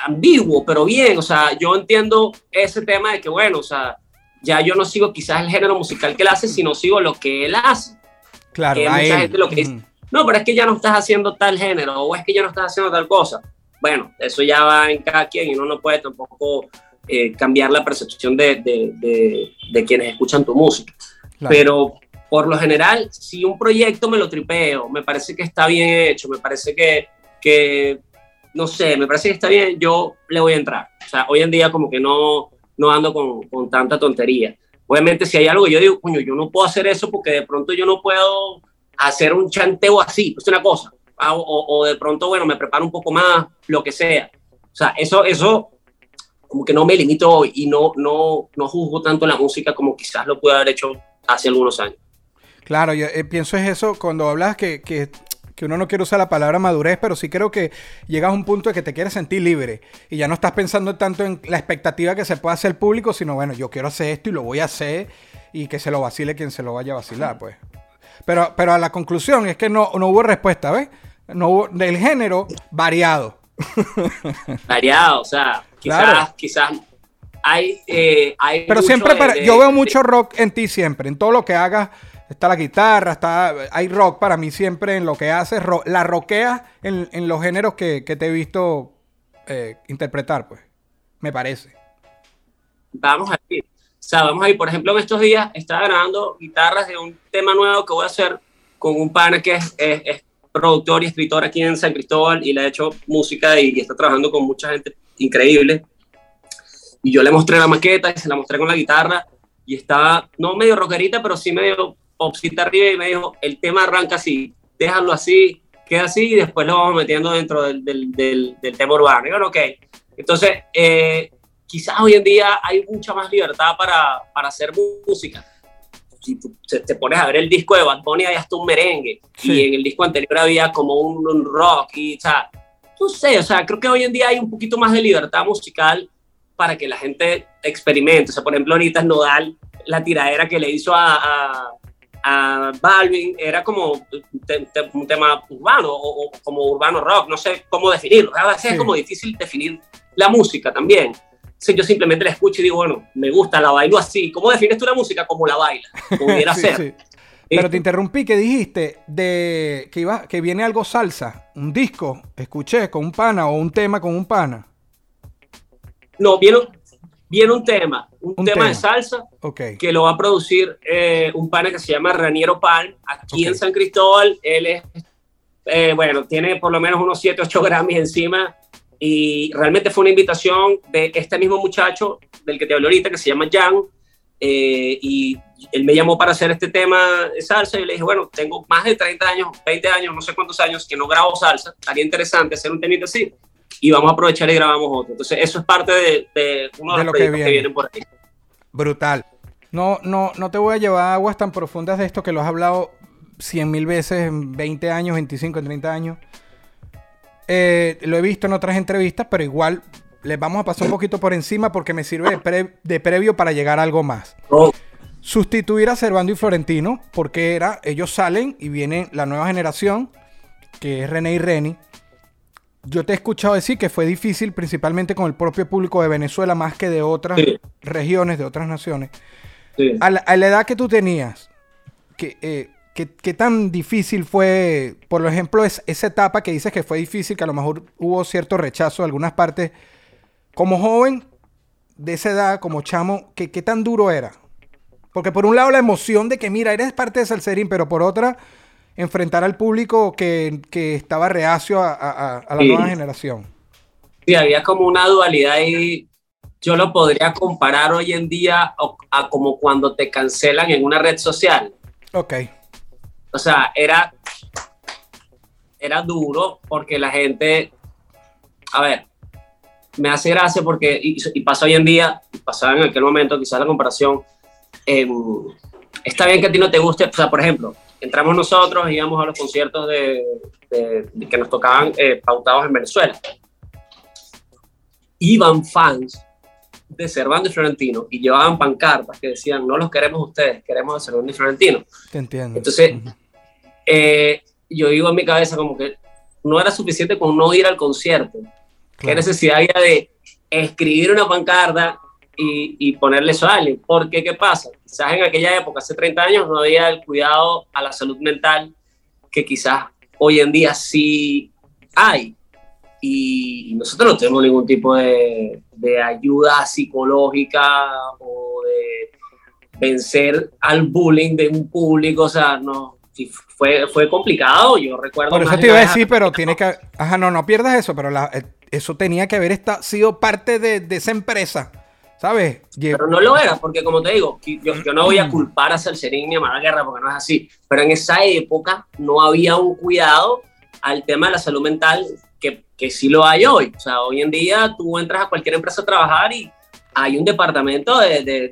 ambiguo, pero bien, o sea, yo entiendo ese tema de que, bueno, o sea, ya yo no sigo quizás el género musical que él hace, sino sigo lo que él hace. Claro, que mucha gente lo que dice, no, pero es que ya no estás haciendo tal género o es que ya no estás haciendo tal cosa. Bueno, eso ya va en cada quien y uno no puede tampoco eh, cambiar la percepción de, de, de, quienes escuchan tu música. Pero por lo general, si un proyecto me lo tripeo, me parece que está bien hecho, me parece que, que no sé, me parece que está bien, yo le voy a entrar. O sea, hoy en día como que no, no ando con, con tanta tontería. Obviamente si hay algo yo digo, coño, yo no puedo hacer eso porque de pronto yo no puedo hacer un chanteo así, es una cosa. Ah, o, o, de pronto, bueno, me preparo un poco más, lo que sea. O sea, eso, eso como que no me limito y no, no, no juzgo tanto la música como quizás lo pude haber hecho hace algunos años. Claro, yo eh, pienso es eso cuando hablas que, que, que, uno no quiere usar la palabra madurez, pero sí creo que llegas a un punto de que te quieres sentir libre y ya no estás pensando tanto en la expectativa que se pueda hacer público, sino bueno, yo quiero hacer esto y lo voy a hacer y que se lo vacile quien se lo vaya a vacilar, pues. Pero, pero a la conclusión es que no, no hubo respuesta, ¿ves? No hubo, del género variado. variado, o sea, Quizás, quizás hay, eh, hay Pero siempre, yo veo mucho rock en ti siempre, en todo lo que hagas. Está la guitarra, está, hay rock para mí siempre en lo que haces. la roqueas en, en, los géneros que, que te he visto eh, interpretar, pues. Me parece. Vamos a ir. O sea, vamos a ir. Por ejemplo, en estos días estaba grabando guitarras de un tema nuevo que voy a hacer con un pana que es, es, productor y escritor aquí en San Cristóbal y le ha hecho música y, y está trabajando con mucha gente increíble. Y yo le mostré la maqueta y se la mostré con la guitarra y estaba, no medio rockerita, pero sí medio popcita arriba y me dijo, el tema arranca así, déjalo así, queda así y después lo vamos metiendo dentro del, del, del, tema urbano. Y bueno, ok. Entonces, eh, quizás hoy en día hay mucha más libertad para, para hacer música. Si tú te, pones a ver el disco de Bad Bunny, hay hasta un merengue. Sí. Y en el disco anterior había como un, un rock. Y, sea, no sé, o sea, creo que hoy en día hay un poquito más de libertad musical para que la gente experimente. O sea, por ejemplo, ahorita Nodal, la tiradera que le hizo a, a, a Balvin era como te- te- un tema urbano o, o como urbano rock, no sé cómo definirlo. A veces Sí. es como difícil definir la música también. Entonces, yo simplemente la escucho y digo, bueno, me gusta, la bailo así. ¿Cómo defines tú la música? Como la baila, pudiera Sí, ser. sí. Pero te interrumpí que dijiste de que iba que viene algo salsa, un disco, escuché con un pana o un tema con un pana. No, viene, un- viene un tema, un, Un tema, tema. de salsa que lo va a producir eh, un pana que se llama Raniero Palm, aquí en San Cristóbal. Él es, eh, bueno, tiene por lo menos unos 7, 8 Grammys encima. Y realmente fue una invitación de este mismo muchacho del que te hablé ahorita, que se llama Jan. Eh, y él me llamó para hacer este tema de salsa. Y le dije, bueno, tengo más de 30 años, 20 años, no sé cuántos años que no grabo salsa. Estaría interesante hacer un temita así. Y vamos a aprovechar y grabamos otro. Entonces, eso es parte de, de uno de, De los lo que proyectos que, viene. vienen por ahí. Brutal. No, no, no te voy a llevar a aguas tan profundas de esto que lo has hablado 100 mil veces en 20 años, 25, en 30 años. Eh, lo he visto en otras entrevistas, pero igual les vamos a pasar un poquito por encima porque me sirve de, pre- de previo para llegar a algo más. Sustituir a Servando y Florentino, porque era, ellos salen y viene la nueva generación, que es René y Reni. Yo te he escuchado decir que fue difícil, principalmente con el propio público de Venezuela, más que de otras Sí. regiones, de otras naciones. sí. A la, a la edad que tú tenías, ¿qué, eh, qué- qué tan difícil fue, por ejemplo, es- esa etapa que dices que fue difícil, que a lo mejor hubo cierto rechazo de algunas partes? Como joven de esa edad, como chamo, ¿qué, qué tan duro era? Porque por un lado la emoción de que, mira, eres parte de Salserín, pero por otra, enfrentar al público que, que estaba reacio a, a- a- a la Sí. nueva generación. Sí, había como una dualidad y yo lo podría comparar hoy en día a como cuando te cancelan en una red social. Ok, O sea, era, era duro porque la gente, a ver, me hace gracia porque, y, y pasa hoy en día, pasaba en aquel momento, quizás la comparación, em, está bien que a ti no te guste, o sea, por ejemplo, entramos nosotros, íbamos a los conciertos de, de- de que nos tocaban eh, pautados en Venezuela. Iban fans de Servando y Florentino y llevaban pancartas que decían, no los queremos ustedes, queremos a Servando y Florentino. te entiendo. Entonces, eh, yo digo en mi cabeza como que no era suficiente con no ir al concierto. ¿Qué necesidad había de escribir una pancarta y, y ponerle eso a alguien? Porque, ¿qué pasa? Quizás en aquella época, hace 30 años, no había el cuidado a la salud mental que quizás hoy en día sí hay. Y nosotros no tenemos ningún tipo de, de ayuda psicológica o de vencer al bullying de un público, o sea, no, fue, fue complicado, yo recuerdo... Por eso te iba a decir, pero tiene que. Ajá, no, no pierdas eso, pero la- eh, eso tenía que haber esta- sido parte de, de esa empresa. ¿Sabes? Pero no lo era, porque como te digo, yo, yo no voy a culpar a Salserín ni a Mala Guerra, porque no es así. Pero en esa época no había un cuidado al tema de la salud mental que, que sí lo hay hoy. O sea, hoy en día tú entras a cualquier empresa a trabajar y hay un departamento de, de,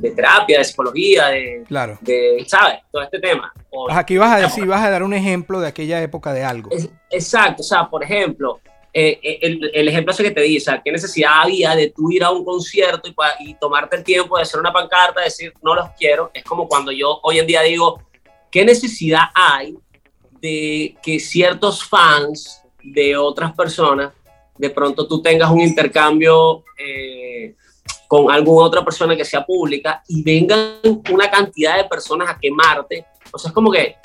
de, terapia, de psicología, de, Claro. de, ¿sabes? Todo este tema. O- Ajá, Aquí vas a decir, vas a dar un ejemplo de aquella época de algo. Es- exacto, o sea, por ejemplo, eh, eh, el, el ejemplo ese que te di, ¿qué necesidad había de tú ir a un concierto y, y tomarte el tiempo de hacer una pancarta, decir no los quiero? Es como cuando yo hoy en día digo, ¿qué necesidad hay de que ciertos fans de otras personas, de pronto tú tengas un intercambio eh, con alguna otra persona que sea pública y vengan una cantidad de personas a quemarte? O sea, es como que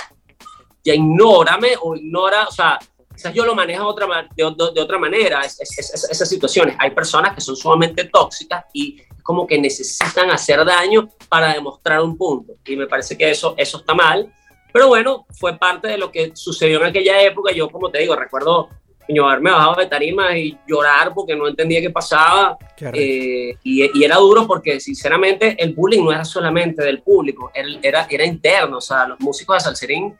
ya ignórame o ignora, o sea, quizás yo lo manejo de otra, de, de- de otra manera, es- es- es- esas situaciones. Hay personas que son sumamente tóxicas y como que necesitan hacer daño para demostrar un punto. Y me parece que eso, eso está mal. Pero bueno, fue parte de lo que sucedió en aquella época. Yo, como te digo, recuerdo yo haberme bajado de tarima y llorar porque no entendía qué pasaba. Qué. Eh, y, y era duro porque, sinceramente, el bullying no era solamente del público, era, era, era interno. O sea, los músicos de Salserín,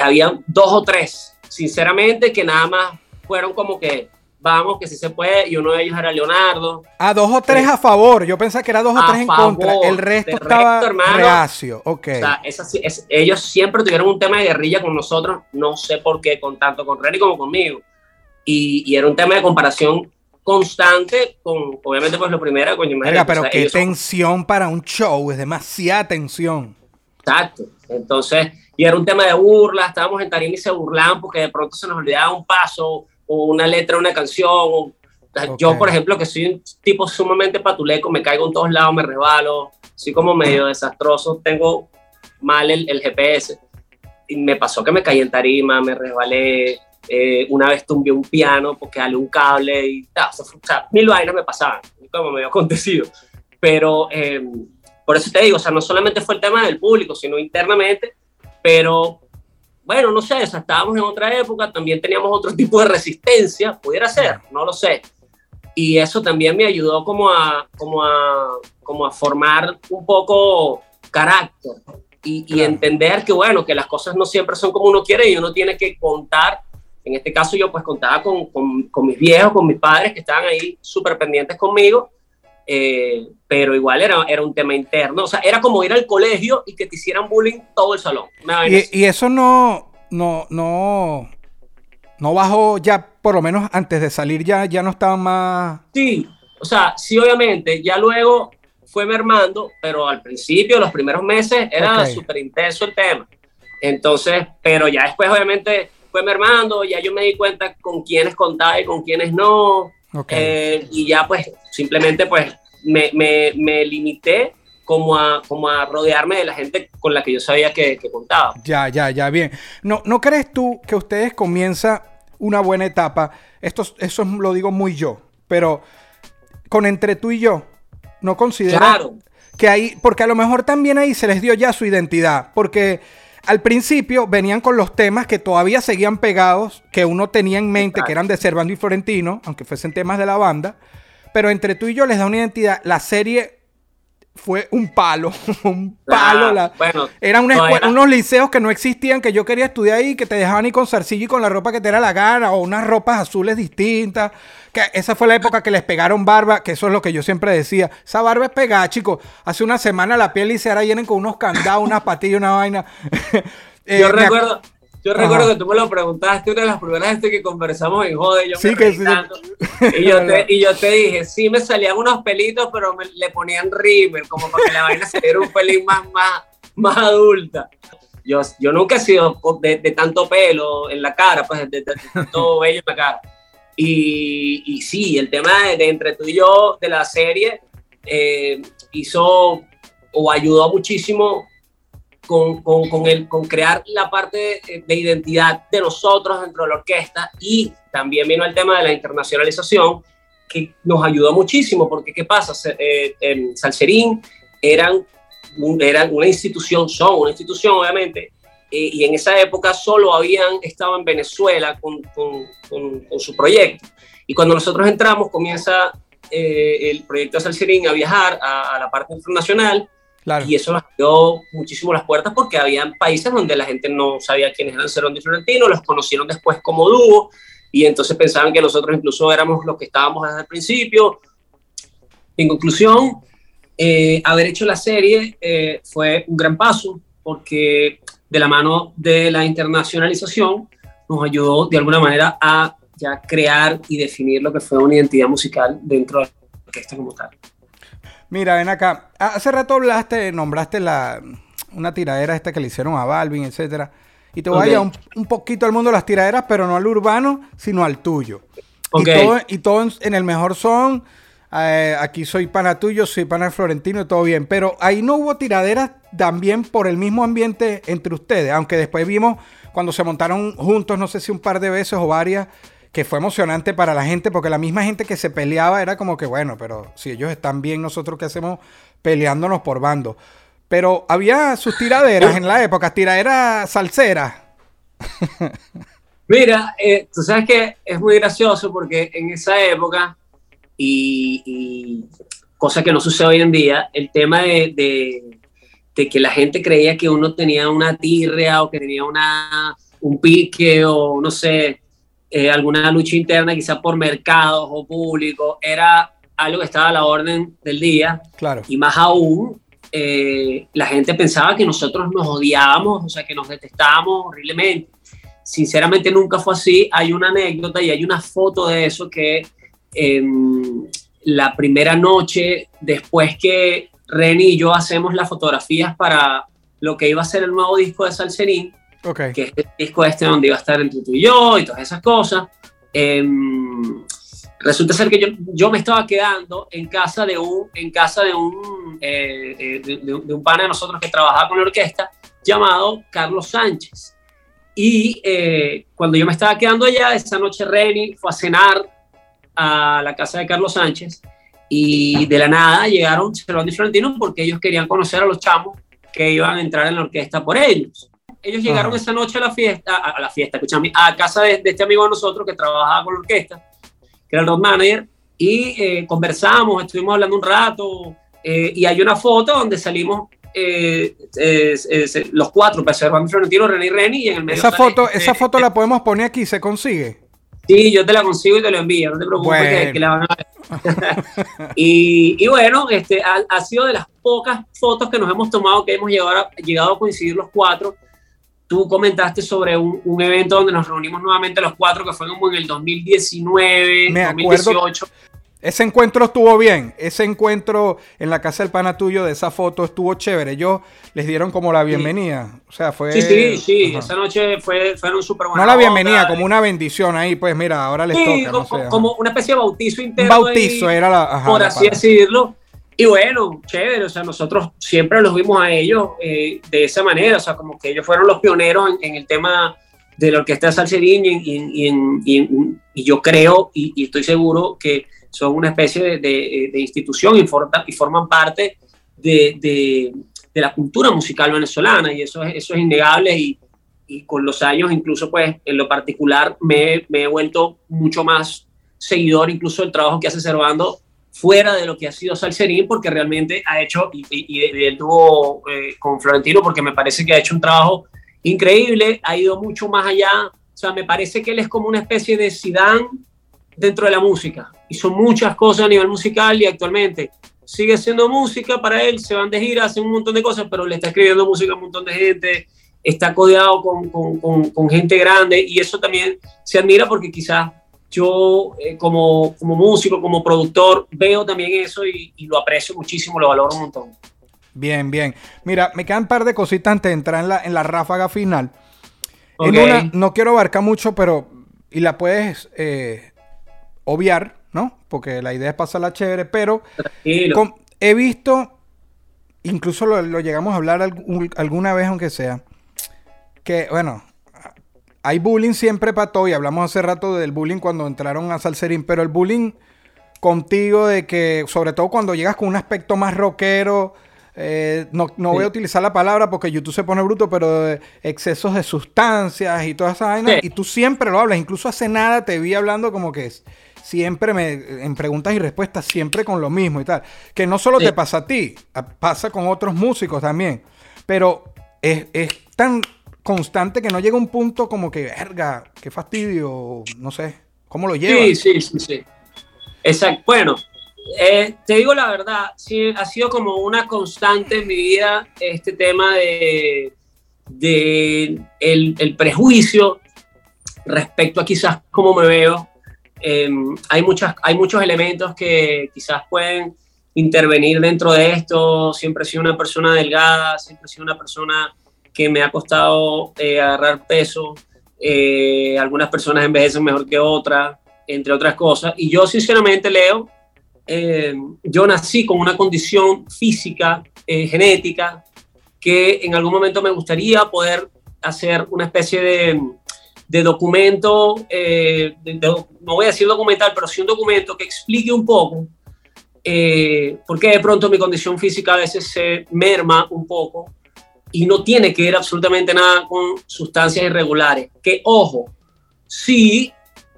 había dos o tres, sinceramente, que nada más fueron como que vamos, que sí se puede, y uno de ellos era Leonardo. A dos o tres a favor, yo pensé que era dos o tres en favor. contra, el resto estaba resto, hermano, reacio, ok. O sea, es- ellos siempre tuvieron un tema de guerrilla con nosotros, no sé por qué, con tanto con Reni como conmigo. Y, y era un tema de comparación constante con, obviamente, pues lo primero, Verga, imagínate, pero o sea, qué son- tensión para un show, es demasiada tensión. Exacto. Entonces, y era un tema de burla, estábamos en tarima y se burlaban porque de pronto se nos olvidaba un paso o una letra una canción. o- o sea, Yo, por ejemplo, que soy un tipo sumamente patuleco, me caigo en todos lados, me resbalo, soy como medio desastroso, tengo mal el, el GPS. Y me pasó que me caí en tarima, me resbalé, eh, una vez tumbé un piano porque dale un cable y tal. O sea, mil vainas me pasaban, como me había acontecido. Pero eh, por eso te digo, o sea, no solamente fue el tema del público, sino internamente, pero bueno, no sé, o sea, estábamos en otra época, también teníamos otro tipo de resistencia, pudiera ser, no lo sé. Y eso también me ayudó como a, como a, como a formar un poco carácter y, y Claro. entender que, bueno, que las cosas no siempre son como uno quiere y uno tiene que contar. En este caso yo pues contaba con, con, con mis viejos, con mis padres que estaban ahí súper pendientes conmigo, eh, pero igual era, era un tema interno, o sea, era como ir al colegio y que te hicieran bullying todo el salón. Y, y eso no, no, no, no bajó ya, por lo menos antes de salir ya, ya no estaban más... Sí, o sea, sí, obviamente, ya luego fue mermando, pero al principio, los primeros meses, era Ok. súper intenso el tema. Entonces, pero ya después, obviamente, fue mermando, ya yo me di cuenta con quiénes contaba y con quiénes no. Eh, y ya, pues, simplemente, pues, me, me, me limité como a, como a rodearme de la gente con la que yo sabía que, que contaba. Ya, ya, ya, bien. ¿No, ¿No crees tú que ustedes comienza una buena etapa? Esto, eso es- lo digo muy yo, pero con entre tú y yo, ¿no consideras Claro. que ahí, porque a lo mejor también ahí se les dio ya su identidad, porque al principio venían con los temas que todavía seguían pegados, que uno tenía en mente, Exacto. que eran de Servando y Florentino, aunque fuesen temas de la banda, pero entre tú y yo les da una identidad. La serie fue un palo, un palo. Ah, la- bueno, eran una no, escue- era- unos liceos que no existían, que yo quería estudiar ahí, que te dejaban ir con zarcillo y con la ropa que te era la gana, o unas ropas azules distintas. Que esa fue la época que les pegaron barba, que eso es lo que yo siempre decía. Esa barba es pegada, chicos. Hace una semana la piel y ahora vienen con unos candados, unas patillas, una vaina. Eh, yo ac- recuerdo, yo Ajá. recuerdo que tú me lo preguntaste una de las primeras veces que conversamos en Jode. Yo Sí, me que sí. tanto. Y yo, te, y yo te dije, sí, me salían unos pelitos, pero me, le ponían rímel, como para que la vaina se viera un pelín más, más, más adulta. Yo, yo nunca he sido de, de tanto pelo en la cara, pues de, de- de tanto vello en la cara. Y, y sí, el tema de, de entre tú y yo de la serie eh, hizo o ayudó muchísimo con, con, con, el, con crear la parte de, de identidad de nosotros dentro de la orquesta y también vino el tema de la internacionalización que nos ayudó muchísimo porque ¿qué pasa? Eh, Salserín eran, eran una institución, son una institución obviamente, eh, y en esa época solo habían estado en Venezuela con, con, con, su proyecto. Y cuando nosotros entramos comienza eh, el proyecto de Salserín a viajar a la parte internacional Claro. y eso nos abrió muchísimo las puertas porque había países donde la gente no sabía quiénes eran Cerón y Florentino, los conocieron después como dúo y entonces pensaban que nosotros incluso éramos los que estábamos desde el principio. En conclusión, eh, haber hecho la serie eh, fue un gran paso porque de la mano de la internacionalización nos ayudó de alguna manera a ya crear y definir lo que fue una identidad musical dentro de la orquesta como tal. Mira, ven acá. Hace rato hablaste, nombraste la, una tiradera esta que le hicieron a Balvin, etcétera. Y te voy a llevar un, un poquito al mundo de las tiraderas, pero no al urbano, sino al tuyo. Ok. Y todo, y todo en, en el mejor son. eh, aquí soy pana tuyo, soy pana Florentino y todo bien. Pero ahí no hubo tiraderas también por el mismo ambiente entre ustedes. Aunque después vimos cuando se montaron juntos, no sé si un par de veces o varias, que fue emocionante para la gente, porque la misma gente que se peleaba era como que, bueno, pero si ellos están bien, nosotros qué hacemos peleándonos por bando. Pero había sus tiraderas en la época, tiraderas salseras. Mira, eh, tú sabes que es muy gracioso porque en esa época, y, cosa que no sucede hoy en día, el tema de, de- de que la gente creía que uno tenía una tirria o que tenía una, un pique o no sé, eh, alguna lucha interna, quizás por mercados o público, era algo que estaba a la orden del día. Claro. Y más aún, eh, la gente pensaba que nosotros nos odiábamos, o sea, que nos detestábamos horriblemente. Sinceramente nunca fue así. Hay una anécdota y hay una foto de eso que em, la primera noche, después que Reni y yo hacemos las fotografías para lo que iba a ser el nuevo disco de Salserín, Ok. que es el disco este donde iba a estar entre tú y yo y todas esas cosas. em, resulta ser que yo, yo me estaba quedando en casa de un, en casa de un, eh, eh, de, de- de un pana de nosotros que trabajaba con la orquesta llamado Carlos Sánchez. Y eh, cuando yo me estaba quedando allá, esa noche Reni fue a cenar a la casa de Carlos Sánchez y de la nada llegaron Cervantes y Florentino porque ellos querían conocer a los chamos que iban a entrar en la orquesta por ellos. Ellos llegaron Ajá. esa noche a la fiesta, a, a la fiesta, escúchame, a casa de, de este amigo de nosotros que trabajaba con la orquesta, que era el road manager, y eh, conversamos, estuvimos hablando un rato, eh, y hay una foto donde salimos eh, eh, eh, los cuatro, Cervantes y Florentino, René y Reni, y en el medio Esa sale, foto, eh, esa foto la podemos poner aquí, se consigue. Sí, yo te la consigo y te la envío, no te preocupes Bueno. que, que la van a ver. y, y bueno, este, ha, ha sido de las pocas fotos que nos hemos tomado que hemos llegado a, llegado a coincidir los cuatro. Tú comentaste sobre un, un evento donde nos reunimos nuevamente los cuatro, que fue como en el 2019, Me acuerdo. 2018. Ese encuentro estuvo bien. Ese encuentro en la casa del pana tuyo de esa foto estuvo chévere. Ellos les dieron como la bienvenida. O sea, fue. Sí, sí, sí. Ajá. Esa noche fue, fueron súper No la bienvenida, como una bendición ahí, pues mira, ahora les Sí, toca. como, no sé, ajá. como una especie de bautizo interno. bautizo ahí. era la. ajá, por la así palabra. decirlo. Y bueno, chévere, o sea, nosotros siempre los vimos a ellos eh, de esa manera, o sea, como que ellos fueron los pioneros en, en el tema de la orquesta Salserín y, y y y yo creo y, estoy seguro que son una especie de, de- de institución y, y forman parte de, de- la cultura musical venezolana y eso es, eso es innegable y, con los años incluso pues en lo particular me, me he vuelto mucho más seguidor incluso del trabajo que hace Servando fuera de lo que ha sido Salserín, porque realmente ha hecho, y, y, y él tuvo eh, con Florentino, porque me parece que ha hecho un trabajo increíble, ha ido mucho más allá, o sea, me parece que él es como una especie de Sidán dentro de la música, hizo muchas cosas a nivel musical y actualmente sigue siendo música para él, se van de gira, hacen un montón de cosas, pero le está escribiendo música a un montón de gente, está codeado con, con, con, con gente grande y eso también se admira porque quizás yo eh, como, como músico, como productor, veo también eso y, y lo aprecio muchísimo, lo valoro un montón. Bien, bien. Mira, me quedan un par de cositas antes de entrar en la, en la ráfaga final. Ok. En una, no quiero abarcar mucho, pero. Y la puedes eh, obviar, ¿no? Porque la idea es pasarla chévere, pero. Com- he visto, incluso lo, lo llegamos a hablar alguna vez, aunque sea, que, bueno, hay bullying siempre para todo, y hablamos hace rato del bullying cuando entraron a Salserín, pero el bullying contigo de que, sobre todo cuando llegas con un aspecto más rockero, eh, no, no voy a utilizar la palabra porque YouTube se pone bruto, pero de excesos de sustancias y todas esas vainas, Sí. y tú siempre lo hablas, incluso hace nada te vi hablando como que es, siempre me, en preguntas y respuestas, siempre con lo mismo y tal, que no solo Sí. te pasa a ti, pasa con otros músicos también, pero es, es tan constante que no llega un punto como que, verga, qué fastidio, no sé, ¿cómo lo llevas? Sí, sí, sí, sí. Exacto. Bueno, eh, te digo la verdad, sí, ha sido como una constante en mi vida este tema de, de el, prejuicio respecto a quizás cómo me veo. Eh, hay, muchas, hay muchos elementos que quizás pueden intervenir dentro de esto. Siempre he sido una persona delgada, siempre he sido una persona que me ha costado eh, agarrar peso. Eh, algunas personas envejecen mejor que otras, entre otras cosas. Y yo sinceramente, Leo, eh, yo nací con una condición física, eh, genética, que en algún momento me gustaría poder hacer una especie de, de documento, eh, de- de- no voy a decir documental, pero sí un documento que explique un poco eh, por qué de pronto mi condición física a veces se merma un poco y no tiene que ver absolutamente nada con sustancias irregulares. Que ojo, sí,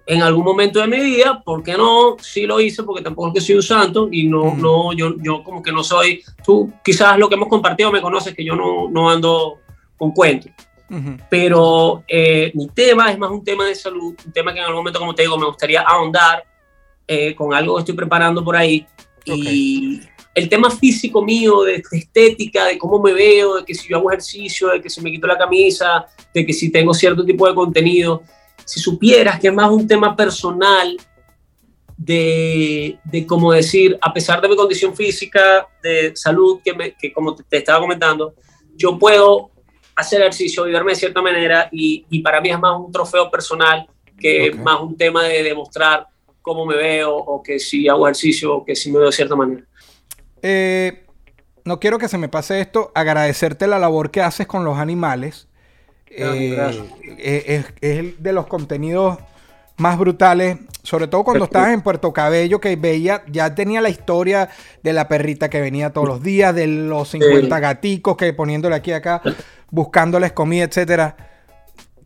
en algún momento de mi vida, ¿por qué no? Sí lo hice porque tampoco es que soy un santo y no, Ujú. no yo, yo como que no soy, tú quizás lo que hemos compartido me conoces que yo no, no ando con cuentos. Pero eh, mi tema es más un tema de salud, un tema que en algún momento, como te digo, me gustaría ahondar eh, con algo que estoy preparando por ahí. Y el tema físico mío, de, de estética, de cómo me veo, de que si yo hago ejercicio, de que si me quito la camisa, de que si tengo cierto tipo de contenido, si supieras que es más un tema personal de, de como decir, a pesar de mi condición física, de salud, que, me, que como te, te estaba comentando, yo puedo hacer ejercicio y verme de cierta manera y, y para mí es más un trofeo personal que Ok. más un tema de demostrar cómo me veo o que si hago ejercicio o que si me veo de cierta manera. Eh, no quiero que se me pase esto, agradecerte la labor que haces con los animales. Eh, Gracias. eh, es, es de los contenidos más brutales, sobre todo cuando estabas en Puerto Cabello, que veía, ya tenía la historia de la perrita que venía todos los días, de los 50 Sí. gaticos que poniéndole aquí y acá, buscándoles comida, etcétera.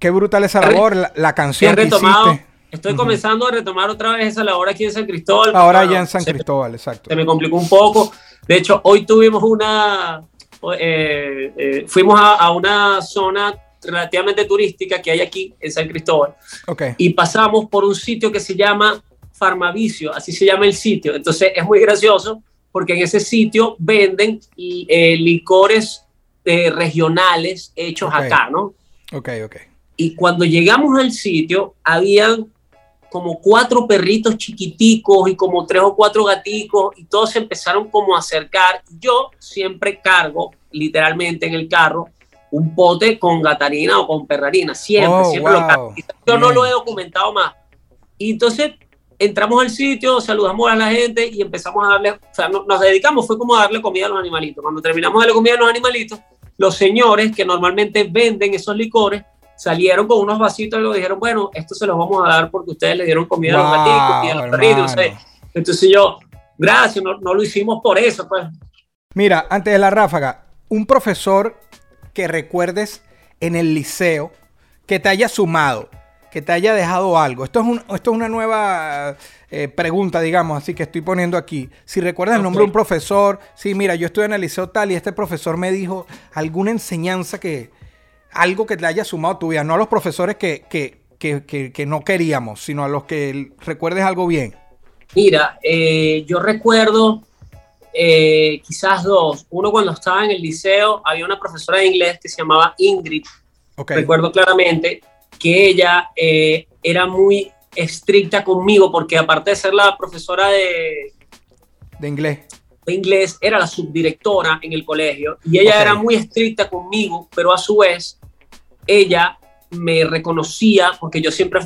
Qué brutal esa labor, la, la canción que hiciste. Estoy comenzando a retomar otra vez esa labor aquí en San Cristóbal. Ahora Bueno, ya en San Cristóbal, exacto. se me complicó un poco. De hecho, hoy tuvimos una, eh, eh, fuimos a, a una zona relativamente turística que hay aquí en San Cristóbal Ok. y pasamos por un sitio que se llama Farmavicio, así se llama el sitio. Entonces es muy gracioso porque en ese sitio venden eh, licores regionales hechos acá, ¿no? Ok, ok. Y cuando llegamos al sitio, habían como cuatro perritos chiquiticos y como tres o cuatro gaticos y todos se empezaron como a acercar. Yo siempre cargo, literalmente en el carro, un pote con gatarina o con perrarina. Siempre, Oh, siempre lo wow. cargo. Yo no Bien. lo he documentado más. Y entonces entramos al sitio, saludamos a la gente y empezamos a darle, o sea, no- nos dedicamos, fue como a darle comida a los animalitos. Cuando terminamos de darle comida a los animalitos, los señores que normalmente venden esos licores salieron con unos vasitos y nos dijeron, bueno, esto se los vamos a dar porque ustedes le dieron comida a los Wow, gaticos y a los perritos. Entonces yo, gracias, no, no lo hicimos por eso, pues. Mira, antes de la ráfaga, un profesor que recuerdes en el liceo que te haya sumado, que te haya dejado algo. Esto es, un- esto es una nueva eh, pregunta, digamos, así que estoy poniendo aquí. Si recuerdas el nombre de un profesor, sí, mira, yo estuve en el liceo tal y este profesor me dijo alguna enseñanza que, algo que te haya sumado a tu vida, no a los profesores que, que, que, que- no queríamos, sino a los que recuerdes algo bien. Mira, eh, yo recuerdo eh, quizás dos. Uno cuando estaba en el liceo, había una profesora de inglés que se llamaba Ingrid, recuerdo claramente que ella eh, era muy estricta conmigo porque aparte de ser la profesora de, De inglés. De inglés, era la subdirectora en el colegio y ella Ok. era muy estricta conmigo, pero a su vez ella me reconocía porque yo siempre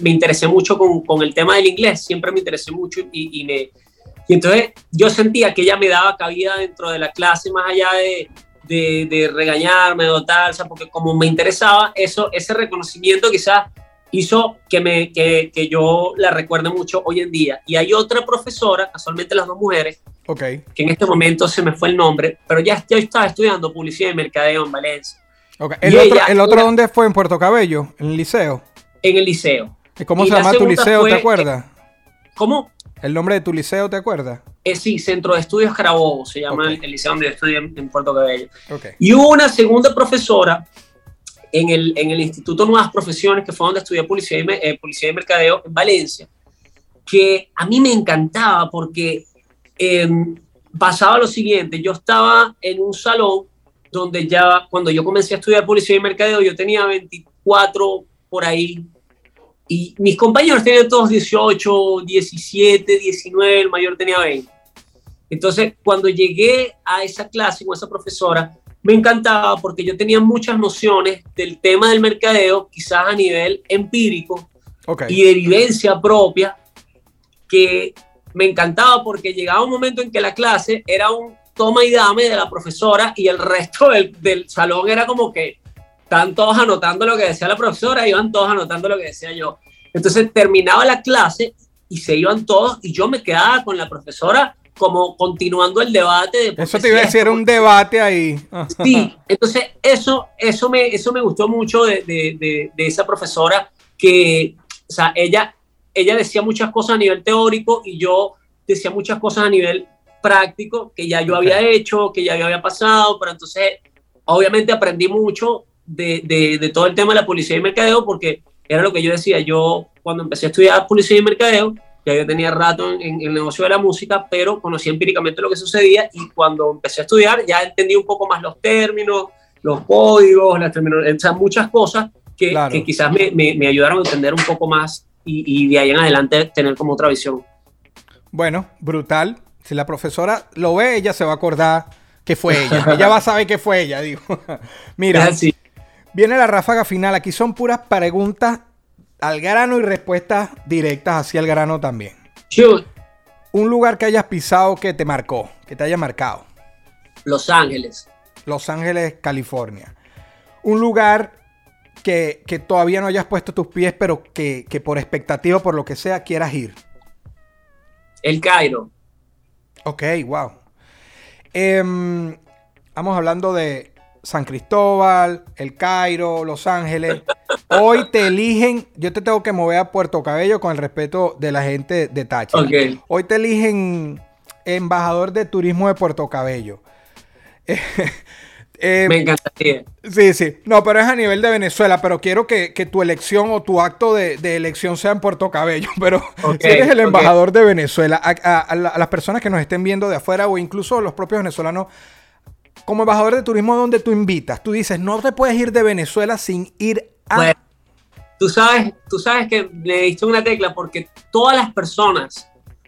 me interesé mucho con, con el tema del inglés, siempre me interesé mucho y, y me... Y entonces yo sentía que ella me daba cabida dentro de la clase más allá de, de, de regañarme o tal, o sea, porque como me interesaba, eso, ese reconocimiento quizás hizo que, me, que, que yo la recuerde mucho hoy en día. Y hay otra profesora, casualmente las dos mujeres, Ok. que en este momento se me fue el nombre, pero ya, ya estaba estudiando publicidad y mercadeo en Valencia. ¿El Y otro, el otro era- dónde fue? ¿En Puerto Cabello? ¿En el liceo? en el liceo. ¿Y ¿Cómo Y se la llama tu liceo? ¿Te acuerdas? ¿Cómo? ¿El nombre de tu liceo te acuerdas? Eh, sí, Centro de Estudios Carabobo, se llama el, el liceo donde yo estudié en, en Puerto Cabello. Y hubo una segunda profesora en el, en el Instituto Nuevas Profesiones, que fue donde estudié publicidad y, eh, publicidad y mercadeo en Valencia, que a mí me encantaba porque eh, pasaba lo siguiente, yo estaba en un salón donde ya cuando yo comencé a estudiar publicidad y mercadeo, yo tenía 24 por ahí, y mis compañeros tenían todos 18, 17, 19, el mayor tenía 20. Entonces, cuando llegué a esa clase con esa profesora, me encantaba porque yo tenía muchas nociones del tema del mercadeo, quizás a nivel empírico Ok. y de vivencia propia, que me encantaba porque llegaba un momento en que la clase era un toma y dame de la profesora y el resto del, del salón era como que estaban todos anotando lo que decía la profesora y iban todos anotando lo que decía yo. Entonces terminaba la clase y se iban todos y yo me quedaba con la profesora como continuando el debate. De Eso te iba a decir, era un debate ahí. Sí, entonces eso, eso, me, eso me gustó mucho de, de, de, de esa profesora que, o sea, ella, ella decía muchas cosas a nivel teórico y yo decía muchas cosas a nivel práctico que ya yo Ok. había hecho, que ya yo había pasado, pero entonces obviamente aprendí mucho de, de, de todo el tema de la publicidad y mercadeo porque era lo que yo decía, yo cuando empecé a estudiar publicidad y mercadeo, ya yo tenía rato en, en, el negocio de la música, pero conocía empíricamente lo que sucedía y cuando empecé a estudiar ya entendí un poco más los términos, los códigos, las terminologías, o sea, muchas cosas que, Claro. que quizás me, me, me ayudaron a entender un poco más y, y de ahí en adelante tener como otra visión. Bueno, brutal. Si la profesora lo ve, ella se va a acordar que fue ella. ella va a saber que fue ella, digo. Mira, así. viene la ráfaga final. Aquí son puras preguntas al grano y respuestas directas hacia el grano también. Shoot, Un lugar que hayas pisado que te marcó, que te haya marcado. Los Ángeles. Los Ángeles, California. Un lugar que, que todavía no hayas puesto tus pies, pero que, que por expectativa, por lo que sea, quieras ir. El Cairo. Ok, wow. Em, vamos hablando de San Cristóbal, El Cairo, Los Ángeles. Hoy te eligen, yo te tengo que mover a Puerto Cabello con el respeto de la gente de Táchira. Ok. Hoy te eligen embajador de turismo de Puerto Cabello. Eh, Me encantaría. Sí, sí. No, pero es a nivel de Venezuela. Pero quiero que, que tu elección o tu acto de, de elección sea en Puerto Cabello. Pero Ok, si eres el embajador de Venezuela, a, a- a la- a las personas que nos estén viendo de afuera o incluso los propios venezolanos, como embajador de turismo, donde tú invitas? Tú dices, no te puedes ir de Venezuela sin ir a. Bueno, tú sabes, tú sabes que le diste una tecla porque todas las personas,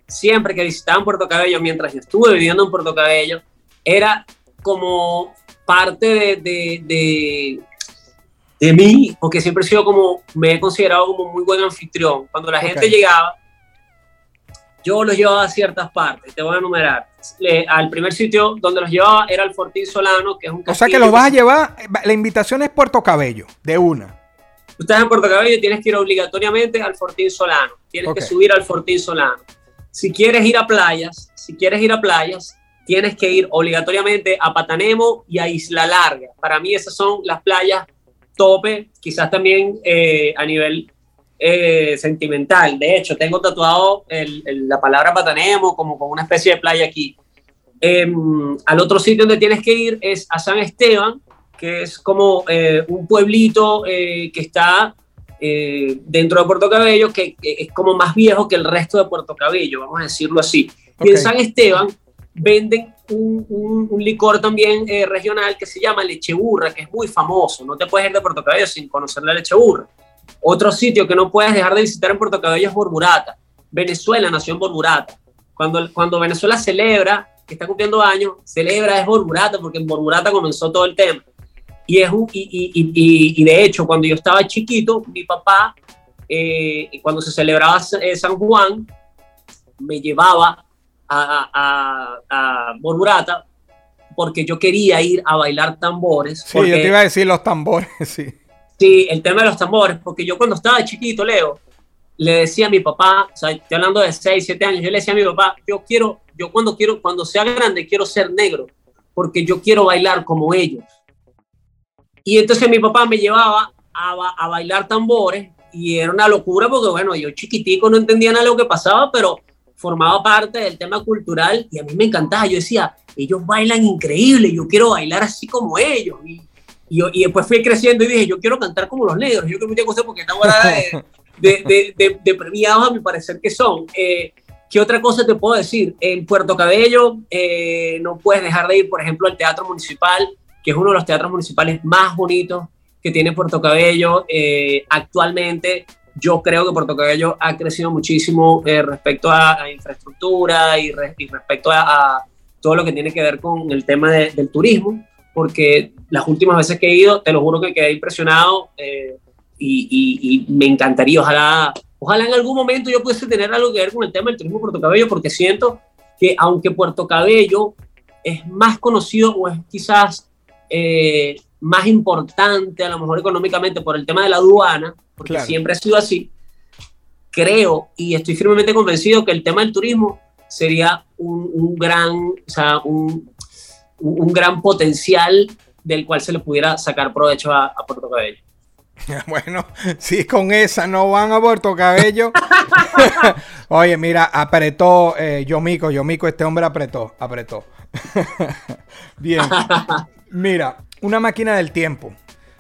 siempre que visitaban Puerto Cabello, mientras yo estuve viviendo en Puerto Cabello, era como parte de, de, de, de mí, porque siempre he sido como, me he considerado como muy buen anfitrión. Cuando la gente llegaba, yo los llevaba a ciertas partes, te voy a enumerar. Le- al primer sitio donde los llevaba era el Fortín Solano, que es un o sea que castillo los vas a llevar. La invitación es Puerto Cabello, de una. Tú estás en Puerto Cabello, tienes que ir obligatoriamente al Fortín Solano. Tienes que subir al Fortín Solano. Si quieres ir a playas, si quieres ir a playas, tienes que ir obligatoriamente a Patanemo y a Isla Larga. Para mí esas son las playas tope, quizás también eh, a nivel eh, sentimental. De hecho, tengo tatuado el- el- la palabra Patanemo como con una especie de playa aquí. Em, al otro sitio donde tienes que ir es a San Esteban, que es como eh, un pueblito eh, que está eh, dentro de Puerto Cabello, que, que es como más viejo que el resto de Puerto Cabello, vamos a decirlo así. Y en. San Esteban venden un, un- licor también eh, regional que se llama leche burra, que es muy famoso. No te puedes ir de Puerto Cabello sin conocer la leche burra. Otro sitio que no puedes dejar de visitar en Puerto Cabello es Borburata. Venezuela nació en Borburata. Cuando, cuando Venezuela celebra, que está cumpliendo años, celebra es Borburata, porque en Borburata comenzó todo el tema. Y, es un, y- y- y- y de hecho, cuando yo estaba chiquito, mi papá, eh, cuando se celebraba eh, San Juan, me llevaba a, a, a, a Borburata porque yo quería ir a bailar tambores. Sí, porque, yo te iba a decir los tambores, sí. Sí, el tema de los tambores, porque yo cuando estaba chiquito, Leo, le decía a mi papá, o sea, estoy hablando de 6, 7 años, yo le decía a mi papá, yo quiero, yo cuando quiero, cuando sea grande, quiero ser negro, porque yo quiero bailar como ellos. Y entonces mi papá me llevaba a, a bailar tambores y era una locura porque, bueno, yo chiquitico no entendía nada de lo que pasaba, pero formaba parte del tema cultural y a mí me encantaba. Yo decía, ellos bailan increíble, yo quiero bailar así como ellos. Y, y, y después fui creciendo y dije, yo quiero cantar como los negros. Yo creo que cosas porque esta de, de, de, de, de premiados a mi parecer que son. Eh, ¿Qué otra cosa te puedo decir? En Puerto Cabello eh, no puedes dejar de ir, por ejemplo, al Teatro Municipal, que es uno de los teatros municipales más bonitos que tiene Puerto Cabello. Eh, actualmente yo creo que Puerto Cabello ha crecido muchísimo eh, respecto a, a infraestructura y, re- y respecto a, todo lo que tiene que ver con el tema de- del turismo, porque las últimas veces que he ido, te lo juro que quedé impresionado eh, y me encantaría, ojalá, ojalá en algún momento yo pudiese tener algo que ver con el tema del turismo de Puerto Cabello, porque siento que aunque Puerto Cabello es más conocido o es quizás eh, más importante, a lo mejor económicamente, por el tema de la aduana, porque Claro. siempre ha sido así, creo y estoy firmemente convencido que el tema del turismo sería un, un gran, o sea, un, un- gran potencial del cual se le pudiera sacar provecho a, a Puerto Cabello. Bueno, si con esa no van a Puerto Cabello. Oye, mira, apretó eh, Yomico, Yomico, este hombre apretó, apretó. Bien. Mira, una máquina del tiempo.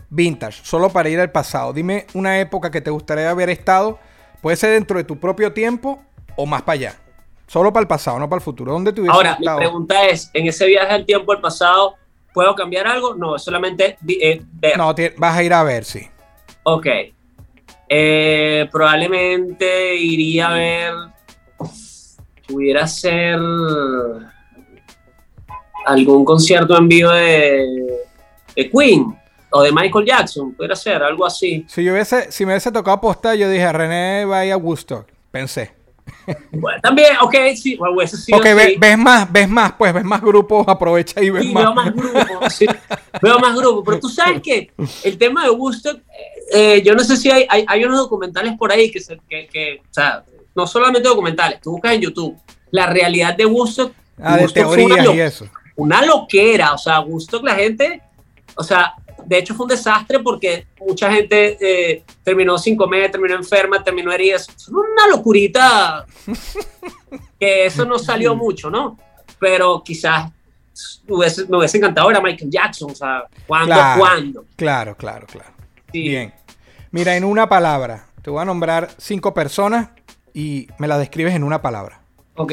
vintage, solo para ir al pasado. Dime una época que te gustaría haber estado. Puede ser dentro de tu propio tiempo o más para allá. Solo para el pasado, no para el futuro. ¿Dónde te Ahora, mi estado? pregunta es, en ese viaje al tiempo al pasado, ¿puedo cambiar algo? No, solamente eh, ver. No, vas a ir a ver, sí. Ok. Eh, probablemente iría a ver. Pudiera ser. Algún concierto en vivo de, de Queen o de Michael Jackson. Pudiera ser algo así. Si yo hubiese, si me hubiese tocado apostar, yo dije, René va a ir a Woodstock. Pensé. Bueno, también, ok, sí. Bueno, eso sí. Porque ve- sí. ves más, ves más, pues ves más grupos, aprovecha y ves Sí, más. veo más grupos. sí, veo más grupos. Pero tú sabes que el tema de Woodstock, eh, yo no sé si hay, hay, hay unos documentales por ahí que, se, que, que, o sea, no solamente documentales, tú buscas en YouTube la realidad de Woodstock. Ah, de Woodstock una, teorías lo- y eso. una loquera. O sea, Woodstock la gente, o sea, de hecho fue un desastre porque mucha gente eh, terminó sin comer, terminó enferma, terminó herida. Es una locurita que eso no salió mucho, ¿no? Pero quizás hubiese- me hubiese encantado ver a Michael Jackson, o sea, ¿cuándo? Claro. ¿Cuándo? Claro, claro, claro. Sí. Bien. Mira, en una palabra, te voy a nombrar cinco personas y me las describes en una palabra. Ok.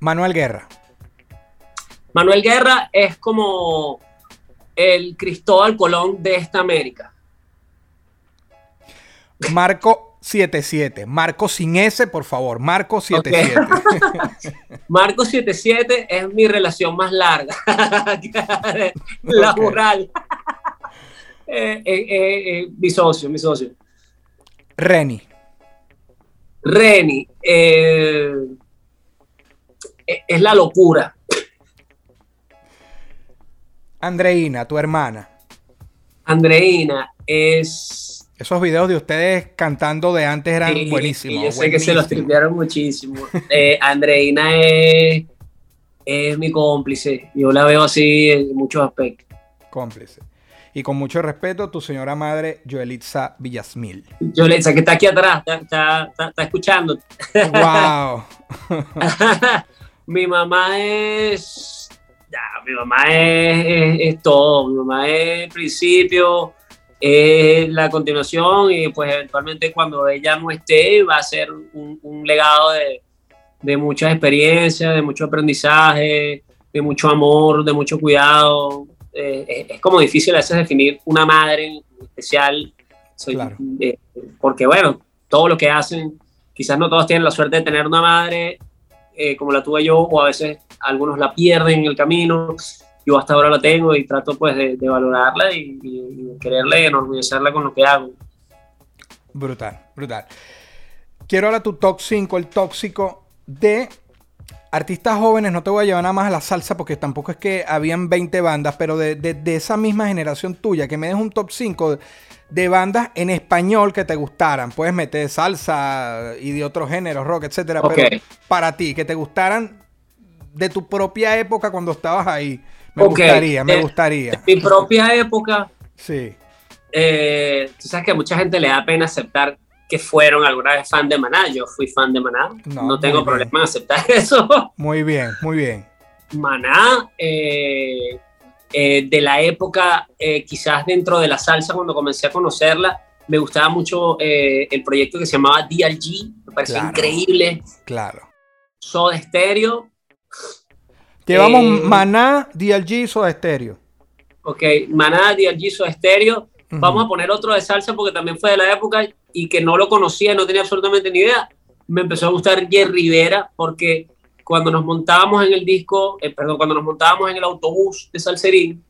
Manuel Guerra, Manuel Guerra es como el Cristóbal Colón de esta América. Marco 77, Marco sin S, por favor, Marco 77. Marco 77 es mi relación más larga, laboral. Eh, eh, eh, eh, mi socio, mi socio. Reni, Reni, eh, es la locura. Andreina, tu hermana. Andreina es... Esos videos de ustedes cantando de antes eran Sí, buenísimos. y yo sé que se los tripearon muchísimo. Eh, Andreina es, es mi cómplice. Yo la veo así en muchos aspectos. Cómplice. Y con mucho respeto, tu señora madre, Joelitza Villasmil. Le que está aquí atrás, está, está, está- está escuchando. ¡Wow! mi mamá es. Ya, mi mamá es, es- es todo. Mi mamá es el principio, es la continuación y pues eventualmente cuando ella no esté va a ser un, un legado de, de muchas experiencias, de mucho aprendizaje, de mucho amor, de mucho cuidado. Eh, es, es como difícil a veces definir una madre en especial, soy- Claro. eh, porque bueno, todo lo que hacen, quizás no todos tienen la suerte de tener una madre eh, como la tuve yo, o a veces algunos la pierden en el camino. Yo hasta ahora la tengo y trato pues de, de valorarla y, y- y de quererla y enorgullecerla con lo que hago. Brutal, brutal. Quiero ahora tu top 5, el tóxico de artistas jóvenes. No te voy a llevar nada más a la salsa porque tampoco es que habían 20 bandas, pero de, de- de esa misma generación tuya, que me des un top 5 de, bandas en español que te gustaran. Puedes meter salsa y de otros géneros, rock, etcétera, pero para ti, que te gustaran de tu propia época cuando estabas ahí. Me gustaría, me de- gustaría. Mi propia época, Sí. eh, tú sabes que a mucha gente le da pena aceptar que fueron alguna vez fan de Maná. Yo fui fan de Maná. No, No, tengo problema en aceptar eso. Muy bien, muy bien. Maná, eh, eh, de la época, eh, quizás dentro de la salsa, cuando comencé a conocerla, me gustaba mucho eh, el proyecto que se llamaba DLG, me Claro. increíble. Claro. Soda Stereo, Llevamos Eh, Maná, DLG, Soda Stereo. ok, Maná, DLG, Soda Stereo. Ujú. Vamos a poner otro de salsa porque también fue de la época y que no lo conocía, no tenía absolutamente ni idea. Me empezó a gustar Jerry Rivera porque cuando nos montábamos en el disco, eh, perdón, cuando nos montábamos en el autobús de Salserín,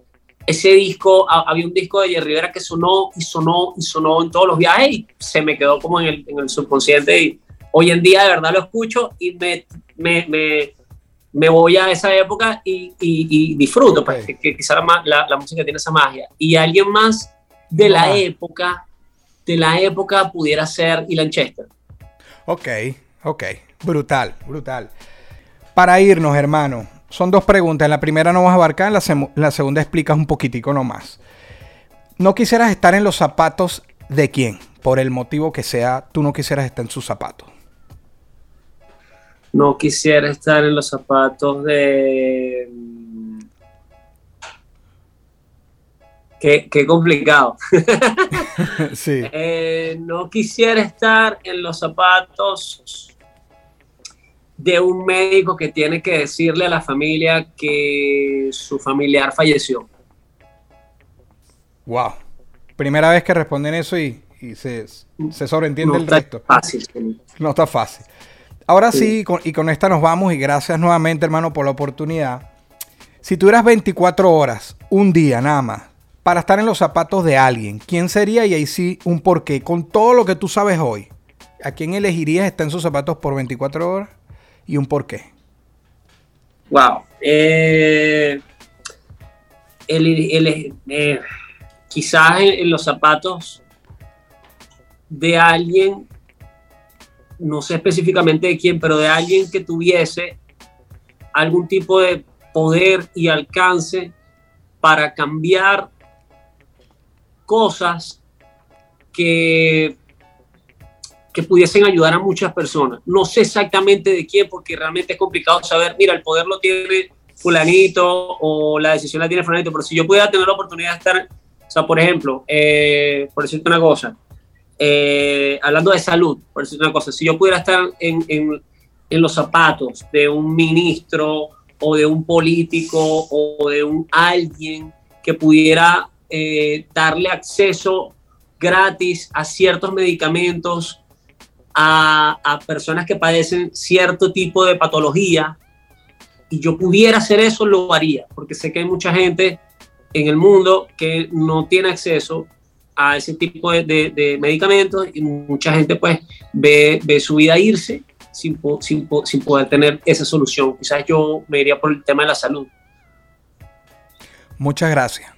ese disco, ha- había un disco de Jerry Rivera que sonó y sonó y sonó en todos los viajes y se me quedó como en el, en el subconsciente y hoy en día de verdad lo escucho y me, me, me, me voy a esa época y, y- y disfruto, pues, Ok. que, que quizá la, ma- la- la música tiene esa magia. Y alguien más de la Ah. época, de la época pudiera ser Ilan Chester. Ok, ok. Brutal, brutal. Para irnos, hermano, son dos preguntas. En la primera no vas a abarcar, en la, la segunda explicas un poquitico nomás. ¿No quisieras estar en los zapatos de quién? Por el motivo que sea, tú no quisieras estar en sus zapatos. No quisiera estar en los zapatos de. mm, Qué, qué complicado. sí. Eh, no quisiera estar en los zapatos de un médico que tiene que decirle a la familia que su familiar falleció. Wow. Primera vez que responden eso y, y se, se, sobreentiende no el está resto. Fácil. No está fácil. Ahora sí, Sí. con- y con esta nos vamos y gracias nuevamente hermano por la oportunidad. Si tuvieras 24 horas, un día nada más, para estar en los zapatos de alguien, ¿quién sería? Y ahí sí, un porqué. Con todo lo que tú sabes hoy, ¿a quién elegirías estar en sus zapatos por 24 horas? Y un porqué. Wow. Eh, el- el- eh, quizás en, en los zapatos de alguien, no sé específicamente de quién, pero de alguien que tuviese algún tipo de poder y alcance para cambiar cosas que, que pudiesen ayudar a muchas personas. No sé exactamente de quién, porque realmente es complicado saber, mira, el poder lo tiene fulanito o la decisión la tiene fulanito, pero si yo pudiera tener la oportunidad de estar, o sea, por ejemplo, eh, por decirte una cosa, eh, hablando de salud, por decirte una cosa, si yo pudiera estar en, en, en los zapatos de un ministro o de un político o de un alguien que pudiera eh, darle acceso gratis a ciertos medicamentos a, a personas que padecen cierto tipo de patología y yo pudiera hacer eso, lo haría, porque sé que hay mucha gente en el mundo que no tiene acceso a ese tipo de, de- medicamentos y mucha gente pues ve, ve su vida irse sin, sin, sin poder tener esa solución. Quizás yo me iría por el tema de la salud. Muchas gracias.